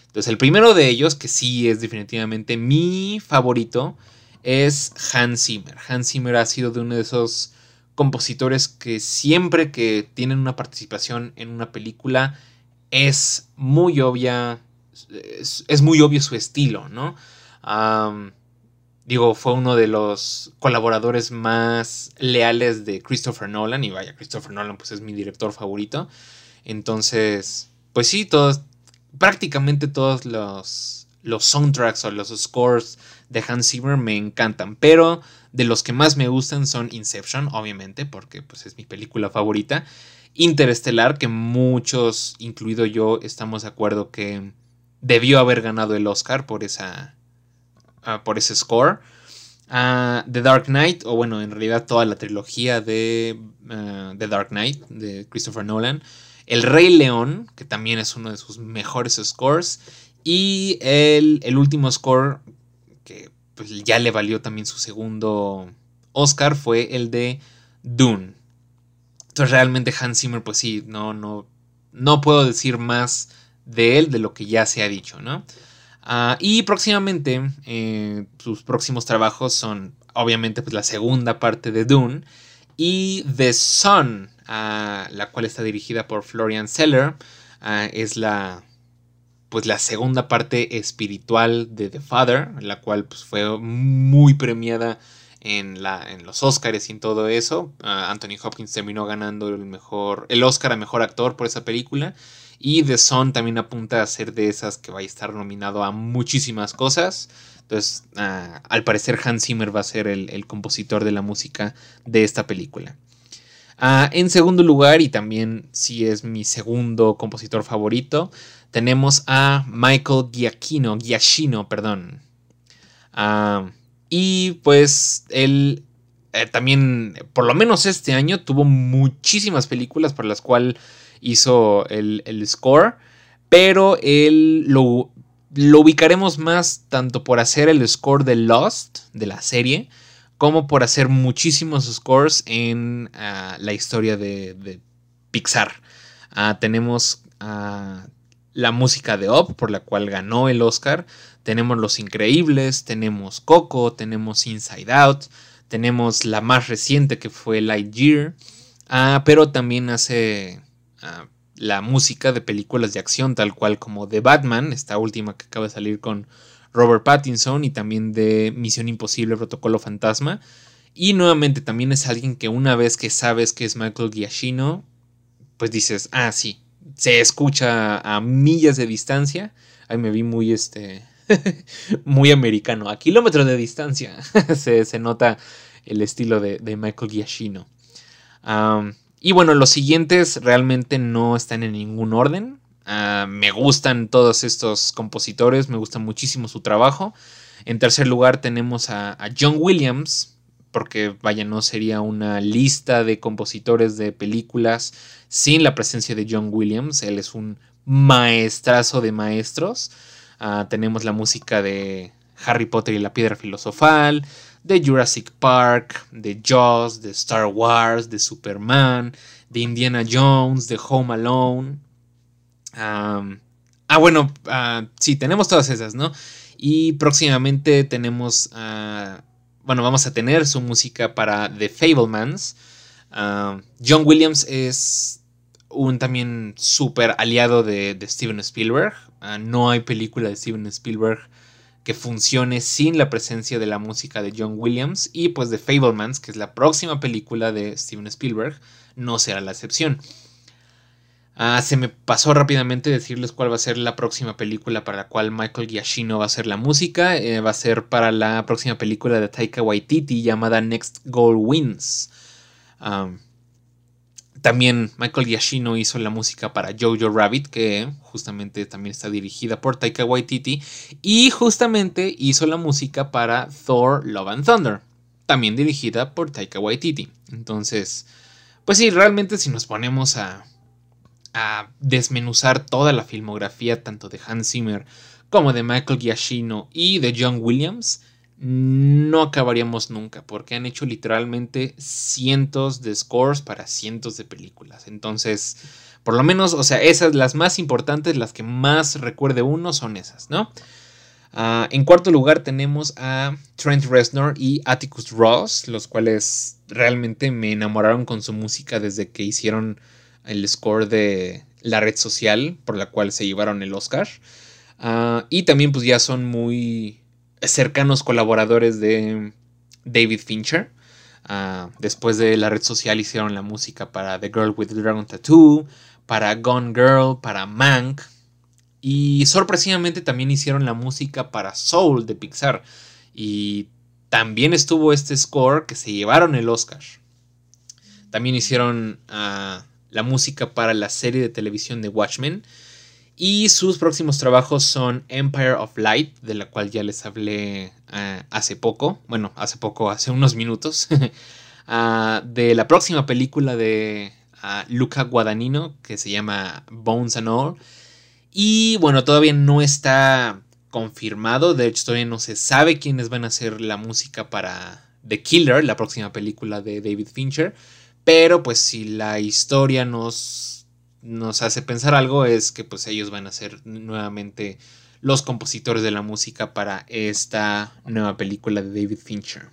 Entonces el primero de ellos, que sí es definitivamente mi favorito, es Hans Zimmer. Hans Zimmer ha sido de uno de esos compositores que siempre que tienen una participación en una película es muy obvia, es, muy obvio su estilo, ¿no? digo, fue uno de los colaboradores más leales de Christopher Nolan, y vaya, Christopher Nolan pues es mi director favorito. Entonces, pues sí, todos, prácticamente todos los, los soundtracks o los scores de Hans Zimmer me encantan, pero de los que más me gustan son Inception, obviamente, porque pues es mi película favorita. Interestelar, que muchos, incluido yo, estamos de acuerdo que debió haber ganado el Oscar por esa. Ah, por ese score. Uh, The Dark Knight, o bueno, en realidad toda la trilogía de ah, The Dark Knight de Christopher Nolan. El Rey León, que también es uno de sus mejores scores. Y el, el último score, que pues, ya le valió también su segundo Oscar, fue el de Dune. Entonces realmente Hans Zimmer, pues sí, no, no, no puedo decir más de él de lo que ya se ha dicho, ¿no? Ah, y próximamente, eh, sus próximos trabajos son obviamente pues, la segunda parte de Dune y The Sun, ah, la cual está dirigida por Florian Seller, ah, es la pues la segunda parte espiritual de The Father, la cual pues, fue muy premiada en, la, en los Oscars y en todo eso. Ah, Anthony Hopkins terminó ganando el mejor, el Oscar a mejor actor por esa película. Y The Son también apunta a ser de esas que va a estar nominado a muchísimas cosas. Entonces, ah, al parecer Hans Zimmer va a ser el, compositor de la música de esta película. Ah, en segundo lugar, y también si es mi segundo compositor favorito, tenemos a Michael Giacchino, Giacchino, perdón. Y pues él eh, también, por lo menos este año, tuvo muchísimas películas por las cuales hizo el, score. Pero él lo, lo, ubicaremos más tanto por hacer el score de Lost, de la serie, como por hacer muchísimos scores en ah, la historia de, Pixar. Ah, tenemos ah, la música de Up, por la cual ganó el Oscar. Tenemos Los Increíbles, tenemos Coco, tenemos Inside Out, tenemos la más reciente que fue Lightyear, ah, pero también hace ah, la música de películas de acción, tal cual como The Batman, esta última que acaba de salir con Robert Pattinson, y también de Misión Imposible, Protocolo Fantasma. Y nuevamente también es alguien que una vez que sabes que es Michael Giacchino, pues dices, ah, sí, se escucha a millas de distancia. Ahí me vi muy este muy americano. A kilómetros de distancia se, nota el estilo de, Michael Giacchino. y bueno, los siguientes realmente no están en ningún orden. Ah, me gustan todos estos compositores, me gusta muchísimo su trabajo. En tercer lugar tenemos a, John Williams, porque vaya, no sería una lista de compositores de películas sin la presencia de John Williams. Él es un maestrazo de maestros. Ah, tenemos la música de Harry Potter y la piedra filosofal, de Jurassic Park, de Jaws, de Star Wars, de Superman, de Indiana Jones, de Home Alone. ah, bueno, uh, sí, tenemos todas esas, ¿no? Y próximamente tenemos, ah, bueno, vamos a tener su música para The Fablemans. Ah, John Williams es un también súper aliado de, Steven Spielberg. Ah, no hay película de Steven Spielberg que funcione sin la presencia de la música de John Williams. Y pues The Fablemans, que es la próxima película de Steven Spielberg, no será la excepción. Ah, se me pasó rápidamente decirles cuál va a ser la próxima película para la cual Michael Giacchino va a hacer la música. Eh, va a ser para la próxima película de Taika Waititi llamada Next Goal Wins. También Michael Giacchino hizo la música para Jojo Rabbit, que justamente también está dirigida por Taika Waititi. Y justamente hizo la música para Thor Love and Thunder, también dirigida por Taika Waititi. Entonces, pues sí, realmente si nos ponemos a a desmenuzar toda la filmografía tanto de Hans Zimmer como de Michael Giacchino y de John Williams, no acabaríamos nunca, porque han hecho literalmente cientos de scores para cientos de películas. Entonces, por lo menos, o sea, esas, las más importantes, las que más recuerde uno, son esas, ¿no? Ah, en cuarto lugar tenemos a Trent Reznor y Atticus Ross, los cuales realmente me enamoraron con su música desde que hicieron el score de la red social por la cual se llevaron el Oscar. Ah, y también pues ya son muy cercanos colaboradores de David Fincher. Ah, después de la red social hicieron la música para The Girl with the Dragon Tattoo, para Gone Girl, para Mank. Y sorpresivamente también hicieron la música para Soul de Pixar. Y también estuvo este score que se llevaron el Oscar. También hicieron uh, la música para la serie de televisión de Watchmen. Y sus próximos trabajos son Empire of Light, de la cual ya les hablé eh, hace poco, bueno, hace poco, hace unos minutos, ah, de la próxima película de ah, Luca Guadagnino, que se llama Bones and All. Y bueno, todavía no está confirmado, de hecho todavía no se sabe quiénes van a hacer la música para The Killer, la próxima película de David Fincher. Pero pues si la historia nos, nos hace pensar algo es que pues ellos van a ser nuevamente los compositores de la música para esta nueva película de David Fincher.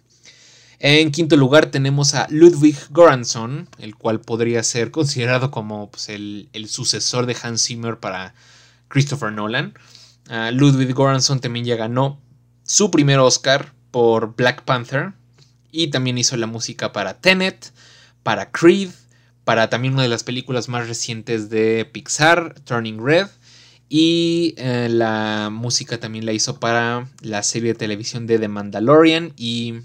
En quinto lugar tenemos a Ludwig Göransson, el cual podría ser considerado como pues, el, sucesor de Hans Zimmer para Christopher Nolan. Ah, Ludwig Göransson también ya ganó su primer Oscar por Black Panther y también hizo la música para Tenet, para Creed, para también una de las películas más recientes de Pixar, Turning Red. Y eh, la música también la hizo para la serie de televisión de The Mandalorian y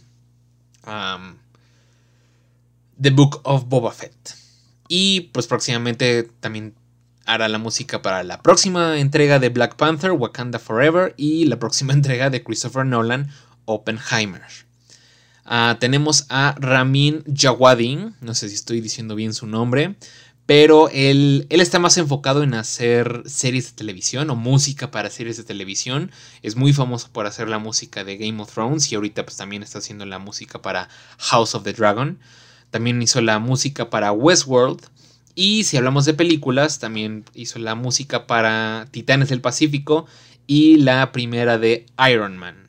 The Book of Boba Fett. Y pues próximamente también hará la música para la próxima entrega de Black Panther, Wakanda Forever, y la próxima entrega de Christopher Nolan, Oppenheimer. Ah, tenemos a Ramin Jawadin, no sé si estoy diciendo bien su nombre, pero él, él, está más enfocado en hacer series de televisión o música para series de televisión. Es muy famoso por hacer la música de Game of Thrones y ahorita pues también está haciendo la música para House of the Dragon. También hizo la música para Westworld. Y si hablamos de películas, también hizo la música para Titanes del Pacífico y la primera de Iron Man.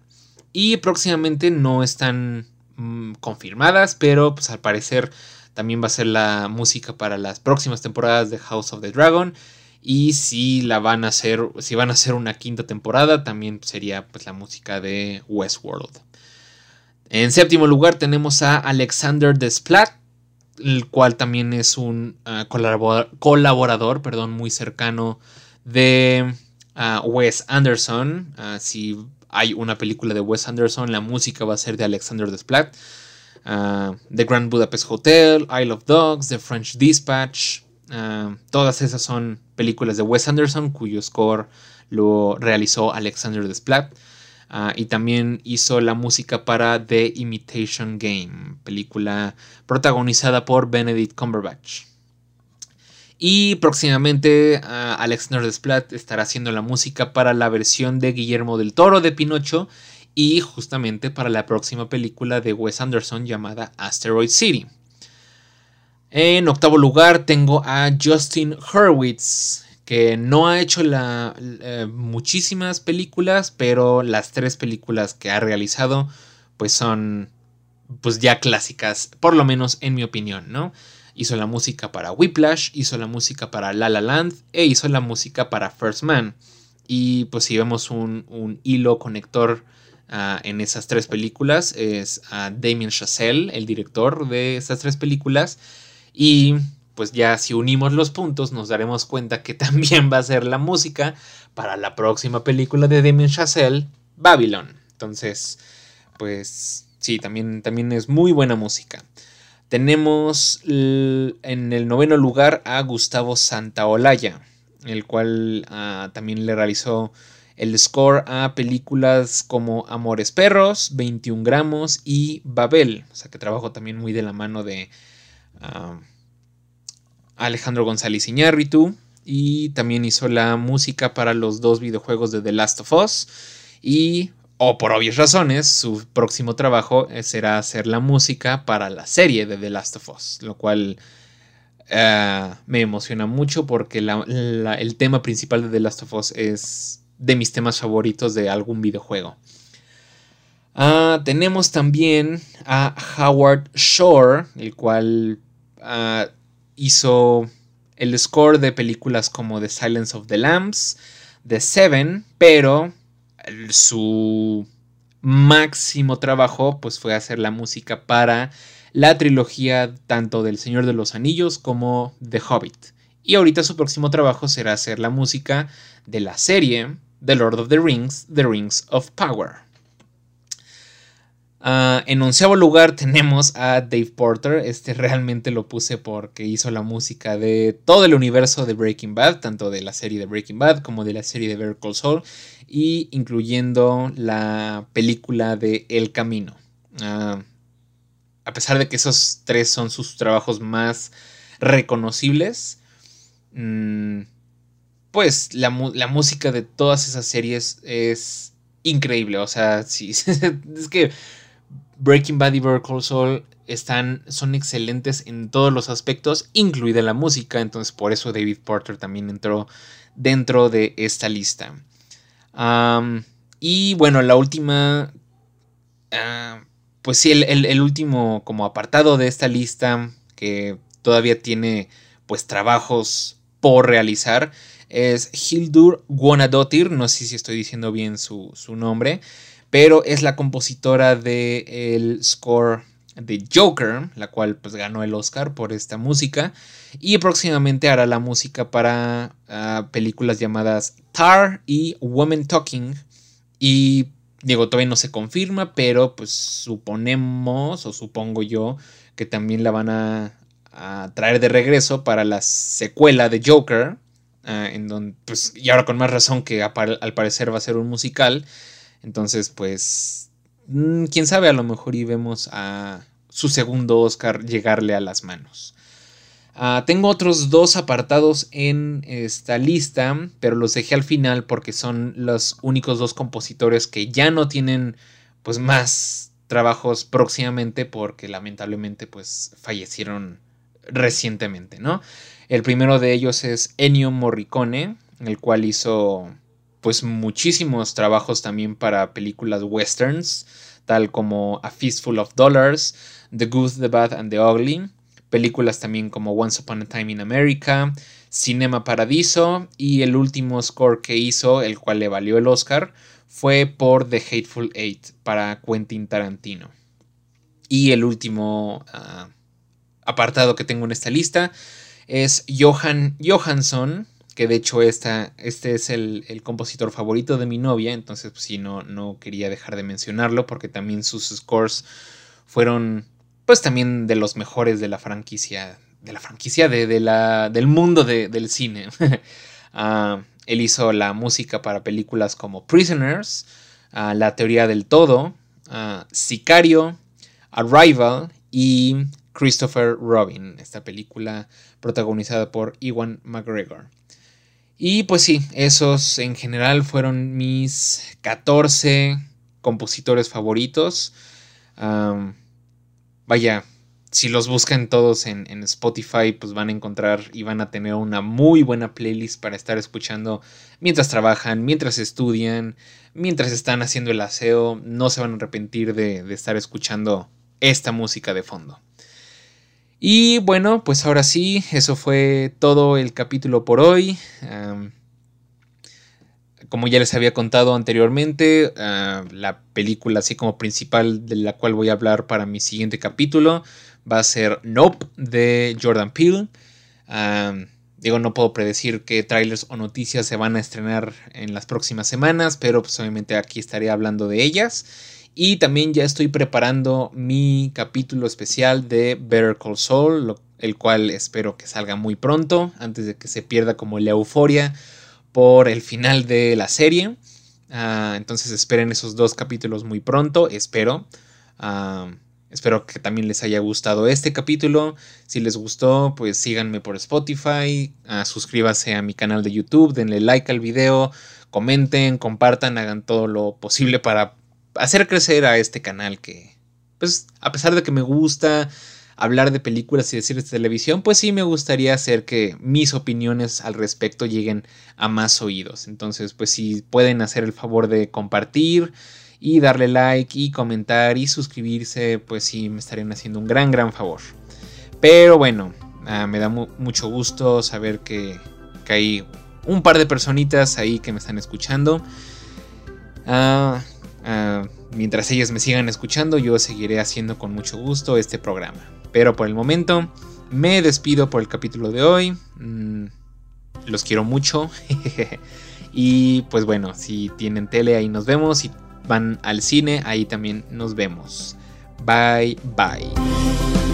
Y próximamente no están Mm, confirmadas, pero pues al parecer también va a ser la música para las próximas temporadas de House of the Dragon. Y si la van a hacer, si van a hacer una quinta temporada, también sería pues la música de Westworld. En séptimo lugar tenemos a Alexander Desplat, el cual también es un ah, colaborador, colaborador perdón, muy cercano de Wes Anderson. si hay una película de Wes Anderson, la música va a ser de Alexander Desplat. The Grand Budapest Hotel, Isle of Dogs, The French Dispatch. todas esas son películas de Wes Anderson cuyo score lo realizó Alexander Desplat. y también hizo la música para The Imitation Game, película protagonizada por Benedict Cumberbatch. Y próximamente uh, Alexander Desplat estará haciendo la música para la versión de Guillermo del Toro de Pinocho y justamente para la próxima película de Wes Anderson llamada Asteroid City. En octavo lugar tengo a Justin Hurwitz, que no ha hecho eh, muchísimas películas, pero las tres películas que ha realizado pues son pues ya clásicas, por lo menos en mi opinión, ¿no? Hizo la música para Whiplash, hizo la música para La La Land e hizo la música para First Man. Y pues si vemos un, hilo conector ah, en esas tres películas, es a Damien Chazelle, el director de esas tres películas. Y pues ya si unimos los puntos nos daremos cuenta que también va a ser la música para la próxima película de Damien Chazelle, Babylon. Entonces, pues sí, también, también es muy buena música. Tenemos en el noveno lugar a Gustavo Santaolalla, el cual ah, también le realizó el score a películas como Amores Perros, 21 gramos y Babel. O sea que trabajó también muy de la mano de ah, Alejandro González Iñárritu. Y también hizo la música para los dos videojuegos de The Last of Us. Y o por obvias razones, su próximo trabajo eh, será hacer la música para la serie de The Last of Us, lo cual eh, me emociona mucho porque el tema principal de The Last of Us es de mis temas favoritos de algún videojuego. Ah, tenemos también a Howard Shore, el cual ah, hizo el score de películas como The Silence of the Lambs, The Seven, pero su máximo trabajo pues fue hacer la música para la trilogía tanto del Señor de los Anillos como The Hobbit. Y ahorita su próximo trabajo será hacer la música de la serie The Lord of the Rings, The Rings of Power. Ah, en onceavo lugar tenemos a Dave Porter. Este realmente lo puse porque hizo la música de todo el universo de Breaking Bad, tanto de la serie de Breaking Bad como de la serie de Better Call y incluyendo la película de El Camino. Ah, a pesar de que esos tres son sus trabajos más reconocibles, mm, pues la, la música de todas esas series es increíble. O sea, sí, es que Breaking Bad y Better Call están, son excelentes en todos los aspectos, incluida la música, entonces por eso David Porter también entró dentro de esta lista. Y bueno, la última, ah, pues sí, el, último como apartado de esta lista que todavía tiene pues trabajos por realizar es Hildur Guanadotir, no sé si estoy diciendo bien su, su nombre pero es la compositora del score de Joker, la cual pues ganó el Oscar por esta música y próximamente hará la música para ah, películas llamadas Tar y Woman Talking y digo todavía no se confirma, pero pues suponemos o supongo yo que también la van a, traer de regreso para la secuela de Joker, ah, en donde pues y ahora con más razón que al parecer va a ser un musical. Entonces, pues, quién sabe, a lo mejor y vemos a su segundo Oscar llegarle a las manos. Ah, tengo otros dos apartados en esta lista, pero los dejé al final porque son los únicos dos compositores que ya no tienen pues más trabajos próximamente porque lamentablemente pues fallecieron recientemente, ¿no? El primero de ellos es Ennio Morricone, el cual hizo pues muchísimos trabajos también para películas westerns, tal como A Fistful of Dollars, The Good, The Bad and The Ugly, películas también como Once Upon a Time in America, Cinema Paradiso y el último score que hizo, el cual le valió el Oscar, fue por The Hateful Eight para Quentin Tarantino. Y el último ah, apartado que tengo en esta lista es Johan Johansson, que de hecho esta, este es el, compositor favorito de mi novia, entonces pues, sí, no, no quería dejar de mencionarlo porque también sus scores fueron pues también de los mejores de la franquicia, de la franquicia de, la, del mundo del cine. Ah, él hizo la música para películas como Prisoners, ah, La teoría del todo, ah, Sicario, Arrival y Christopher Robin, esta película protagonizada por Iwan McGregor. Y pues sí, esos en general fueron mis 14 compositores favoritos. vaya, si los buscan todos en, Spotify, pues van a encontrar y van a tener una muy buena playlist para estar escuchando mientras trabajan, mientras estudian, mientras están haciendo el aseo. No se van a arrepentir de, de estar escuchando esta música de fondo. Y bueno, pues ahora sí, eso fue todo el capítulo por hoy. como ya les había contado anteriormente, ah, la película así como principal de la cual voy a hablar para mi siguiente capítulo va a ser Nope de Jordan Peele. digo, no puedo predecir qué trailers o noticias se van a estrenar en las próximas semanas, pero pues obviamente aquí estaré hablando de ellas. Y también ya estoy preparando mi capítulo especial de Better Call Saul, el cual espero que salga muy pronto, antes de que se pierda como la euforia por el final de la serie. Ah, entonces esperen esos dos capítulos muy pronto, espero. Ah, espero que también les haya gustado este capítulo. Si les gustó, pues síganme por Spotify, uh, suscríbanse a mi canal de YouTube, denle like al video, comenten, compartan, hagan todo lo posible para hacer crecer a este canal que, pues, a pesar de que me gusta hablar de películas y de series de televisión, pues sí me gustaría hacer que mis opiniones al respecto lleguen a más oídos. Entonces, pues si pueden hacer el favor de compartir y darle like y comentar y suscribirse, pues sí me estarían haciendo un gran, gran favor. Pero bueno, ah, me da mucho gusto saber que, que, hay un par de personitas ahí que me están escuchando. Ah, Ah, mientras ellas me sigan escuchando, yo seguiré haciendo con mucho gusto este programa. Pero por el momento, me despido por el capítulo de hoy. Mm, los quiero mucho. y pues bueno, si tienen tele, ahí nos vemos. Si van al cine, ahí también nos vemos. Bye, bye.